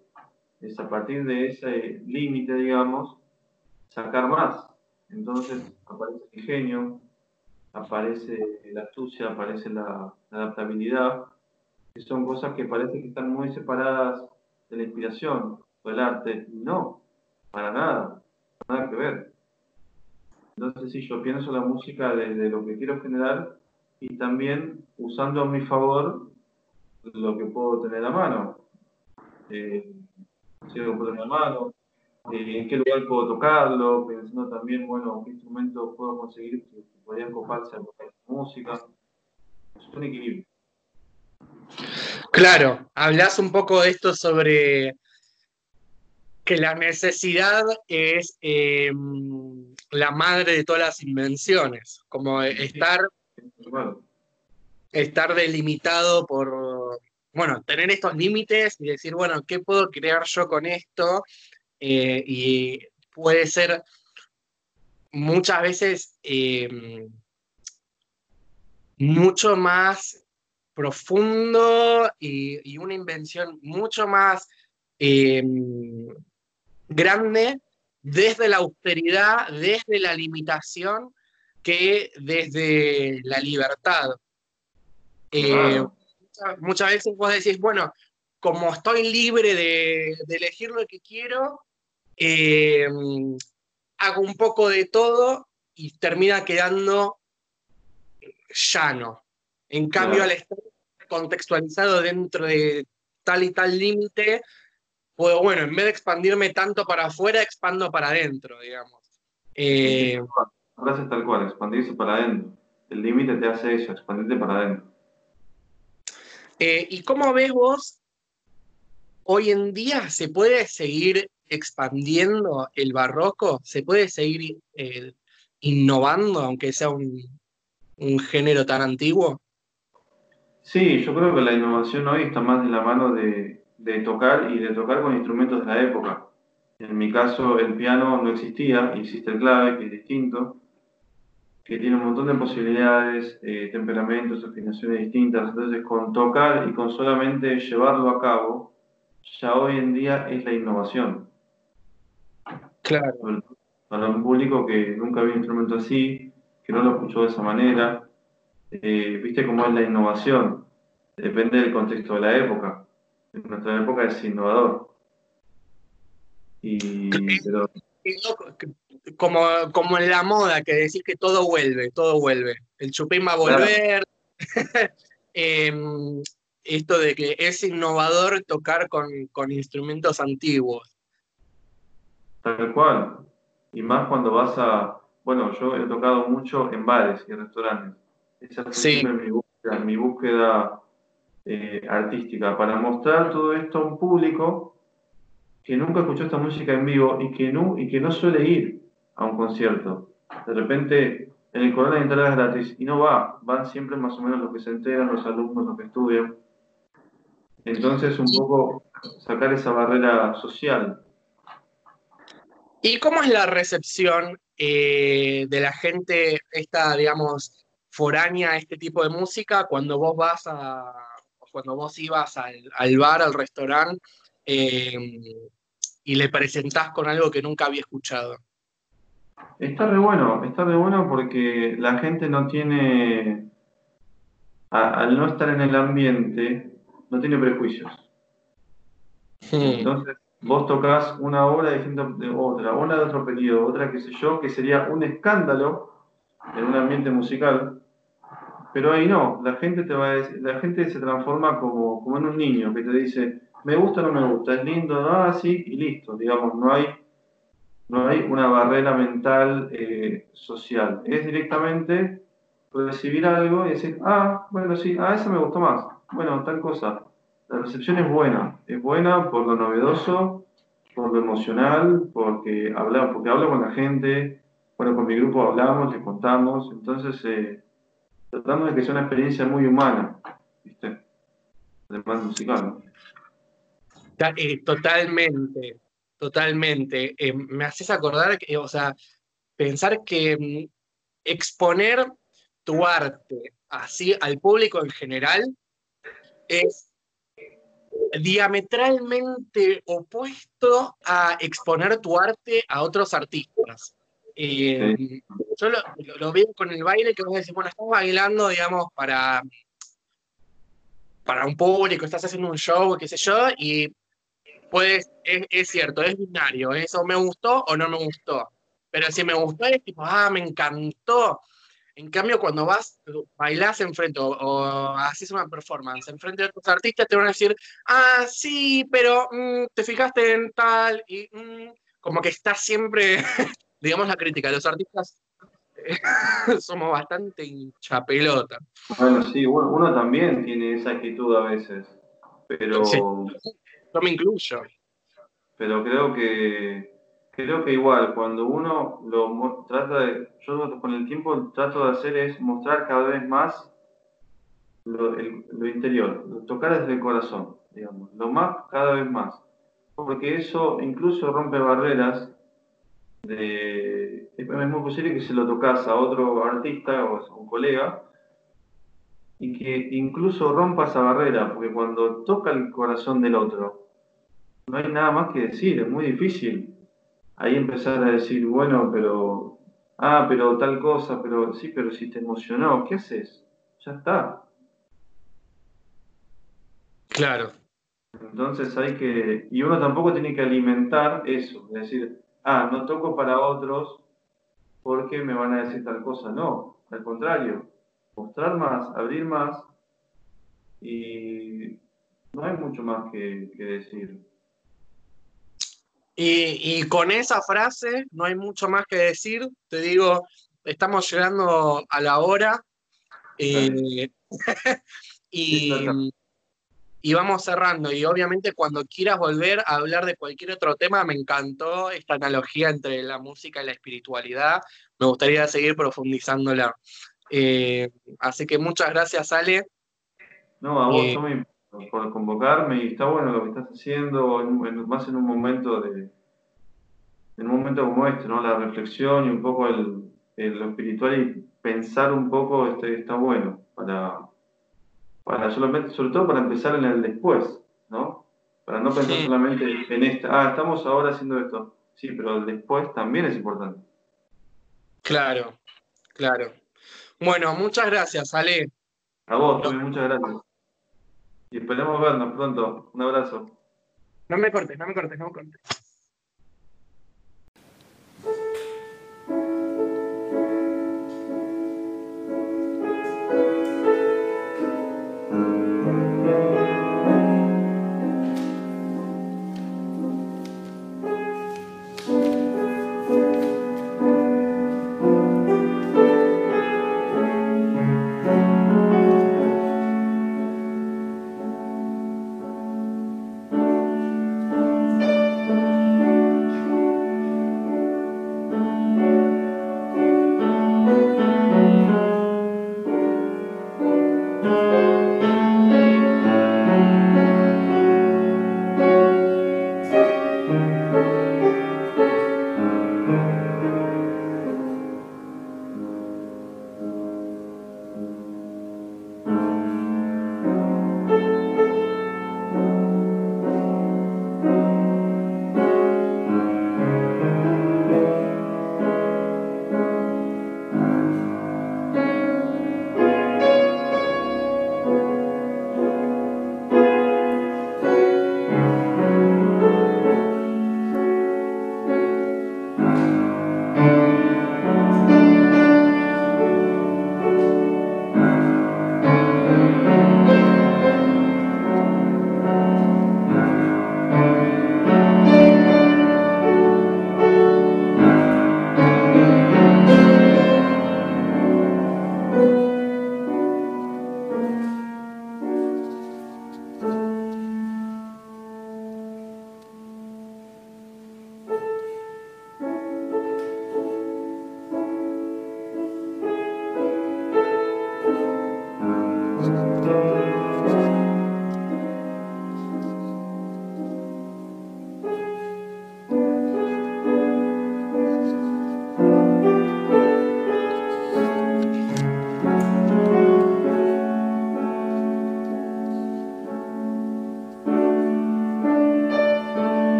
[SPEAKER 2] es a partir de ese límite, digamos, sacar más. Entonces aparece el ingenio, aparece la astucia, aparece la, adaptabilidad, que son cosas que parece que están muy separadas de la inspiración o del arte. No, para nada, nada que ver. Entonces, sí, yo pienso la música desde lo que quiero generar y también usando a mi favor lo que puedo tener a mano. Eh, si lo puedo tener a mano, eh, en qué lugar puedo tocarlo, pensando también, bueno, qué instrumento puedo conseguir que, podrían coparse a la música. Es un equilibrio.
[SPEAKER 1] Claro, hablas un poco de esto sobre que la necesidad es em, la madre de todas las invenciones, como estar, estar delimitado por, bueno, tener estos límites y decir, bueno, ¿qué puedo crear yo con esto? Eh, y puede ser muchas veces em, mucho más profundo y, una invención mucho más em, grande desde la austeridad, desde la limitación, que desde la libertad. Eh, muchas, veces vos decís, bueno, como estoy libre de, elegir lo que quiero, em, hago un poco de todo y termina quedando llano. En cambio, al estar contextualizado dentro de tal y tal límite, puedo, bueno, en vez de expandirme tanto para afuera, expando para adentro, digamos.
[SPEAKER 2] Eh, frase tal cual, expandirse para adentro. El límite te hace eso, expandirte para adentro.
[SPEAKER 1] Eh, ¿Y cómo ves vos, hoy en día se puede seguir expandiendo el barroco? ¿Se puede seguir eh, innovando, aunque sea un, género tan antiguo?
[SPEAKER 2] Sí, yo creo que la innovación hoy está más de la mano de, tocar y de tocar con instrumentos de la época. En mi caso, el piano no existía, existe el clave, que es distinto, que tiene un montón de posibilidades, eh, temperamentos, afinaciones distintas. Entonces, con tocar y con solamente llevarlo a cabo, ya hoy en día es la innovación.
[SPEAKER 1] Claro.
[SPEAKER 2] Para un público que nunca vio un instrumento así, que no lo escuchó de esa manera. Eh, Viste cómo es la innovación. Depende del contexto de la época. En nuestra época es innovador. Y,
[SPEAKER 1] como, como en la moda, que decís que todo vuelve, todo vuelve. El chupín va a volver. Em, esto de que es innovador tocar con, con instrumentos antiguos.
[SPEAKER 2] Tal cual. Y más cuando vas a. Bueno, yo he tocado mucho en bares y restaurantes. Esa fue mi búsqueda, eh, artística, para mostrar todo esto a un público que nunca escuchó esta música en vivo y que no, y que no suele ir a un concierto. De repente, en el Corona hay entradas gratis y no va, van siempre más o menos los que se enteran, los alumnos, los que estudian. Entonces, un poco sacar esa barrera social
[SPEAKER 1] ¿Y cómo es la recepción eh, de la gente, esta, digamos, foránea a este tipo de música cuando vos vas a, cuando vos ibas al, bar, al restaurante, eh, y le presentás con algo que nunca había escuchado.
[SPEAKER 2] Está re bueno, está re bueno porque la gente no tiene, al no estar en el ambiente, no tiene prejuicios. Hmm. Entonces, vos tocas una obra diciendo de otra, una de otro periodo, otra qué sé yo, que sería un escándalo en un ambiente musical, pero ahí no, la gente te va a decir, la gente se transforma como, como en un niño que te dice, me gusta o no me gusta, es lindo, no, así y listo, digamos, no hay, no hay una barrera mental eh, social, es directamente recibir algo y decir, ah, bueno, sí, ah, eso me gustó más, bueno, tal cosa. La recepción es buena, es buena por lo novedoso, por lo emocional, porque habla, porque hablo con la gente, bueno, con mi grupo hablamos, les contamos, entonces eh, tratando de que sea una experiencia muy humana, ¿viste? Además musical, ¿no?
[SPEAKER 1] Eh, totalmente, totalmente. Eh, me haces acordar, que, o sea, pensar que mm, exponer tu arte así al público en general es diametralmente opuesto a exponer tu arte a otros artistas. Eh, yo lo, veo con el baile que vos decís, bueno, estás bailando, digamos, para, para un público, estás haciendo un show, qué sé yo, y pues es, cierto, es binario, eso me gustó o no me gustó. Pero si me gustó es tipo, ah, me encantó. En cambio, cuando vas, bailás enfrente o, o haces una performance enfrente de otros artistas, te van a decir, ah, sí, pero mm, te fijaste en tal, y mm", como que estás siempre, digamos la crítica, los artistas somos bastante hincha pelota.
[SPEAKER 2] Bueno, sí, uno, también tiene esa actitud a veces, pero...
[SPEAKER 1] yo me incluyo.
[SPEAKER 2] Pero creo que creo que igual, cuando uno lo trata de, yo con el tiempo trato de hacer es mostrar cada vez más lo, interior, tocar desde el corazón, digamos, lo más, cada vez más. Porque eso incluso rompe barreras de, es muy posible que se lo tocas a otro artista o a un colega y que incluso rompa esa barrera, porque cuando toca el corazón del otro, no hay nada más que decir, es muy difícil ahí empezar a decir, bueno, pero, ah, pero tal cosa, pero sí, pero si te emocionó, ¿qué haces? Ya está.
[SPEAKER 1] Claro.
[SPEAKER 2] Entonces hay que, y uno tampoco tiene que alimentar eso, es decir, ah, no toco para otros porque me van a decir tal cosa, no, al contrario, mostrar más, abrir más y no hay mucho más que, que decir.
[SPEAKER 1] Y, con esa frase no hay mucho más que decir. Te digo, estamos llegando a la hora. Eh, y, vamos cerrando. Y obviamente cuando quieras volver a hablar de cualquier otro tema, me encantó esta analogía entre la música y la espiritualidad. Me gustaría seguir profundizándola. Eh, así que muchas gracias, Ale.
[SPEAKER 2] No, a vos, eh, por convocarme y está bueno lo que estás haciendo, más en un momento de en un momento como este, ¿no? La reflexión y un poco el, lo espiritual y pensar un poco este, está bueno para, para solamente, sobre todo para empezar en el después, ¿no? Para no pensar solamente en esta, ah, estamos ahora haciendo esto. Sí, pero el después también es importante.
[SPEAKER 1] Claro, claro. Bueno, muchas gracias, Ale.
[SPEAKER 2] A vos, también, muchas gracias. Y esperemos vernos pronto. Un abrazo.
[SPEAKER 1] No me cortes, no me cortes, no me cortes.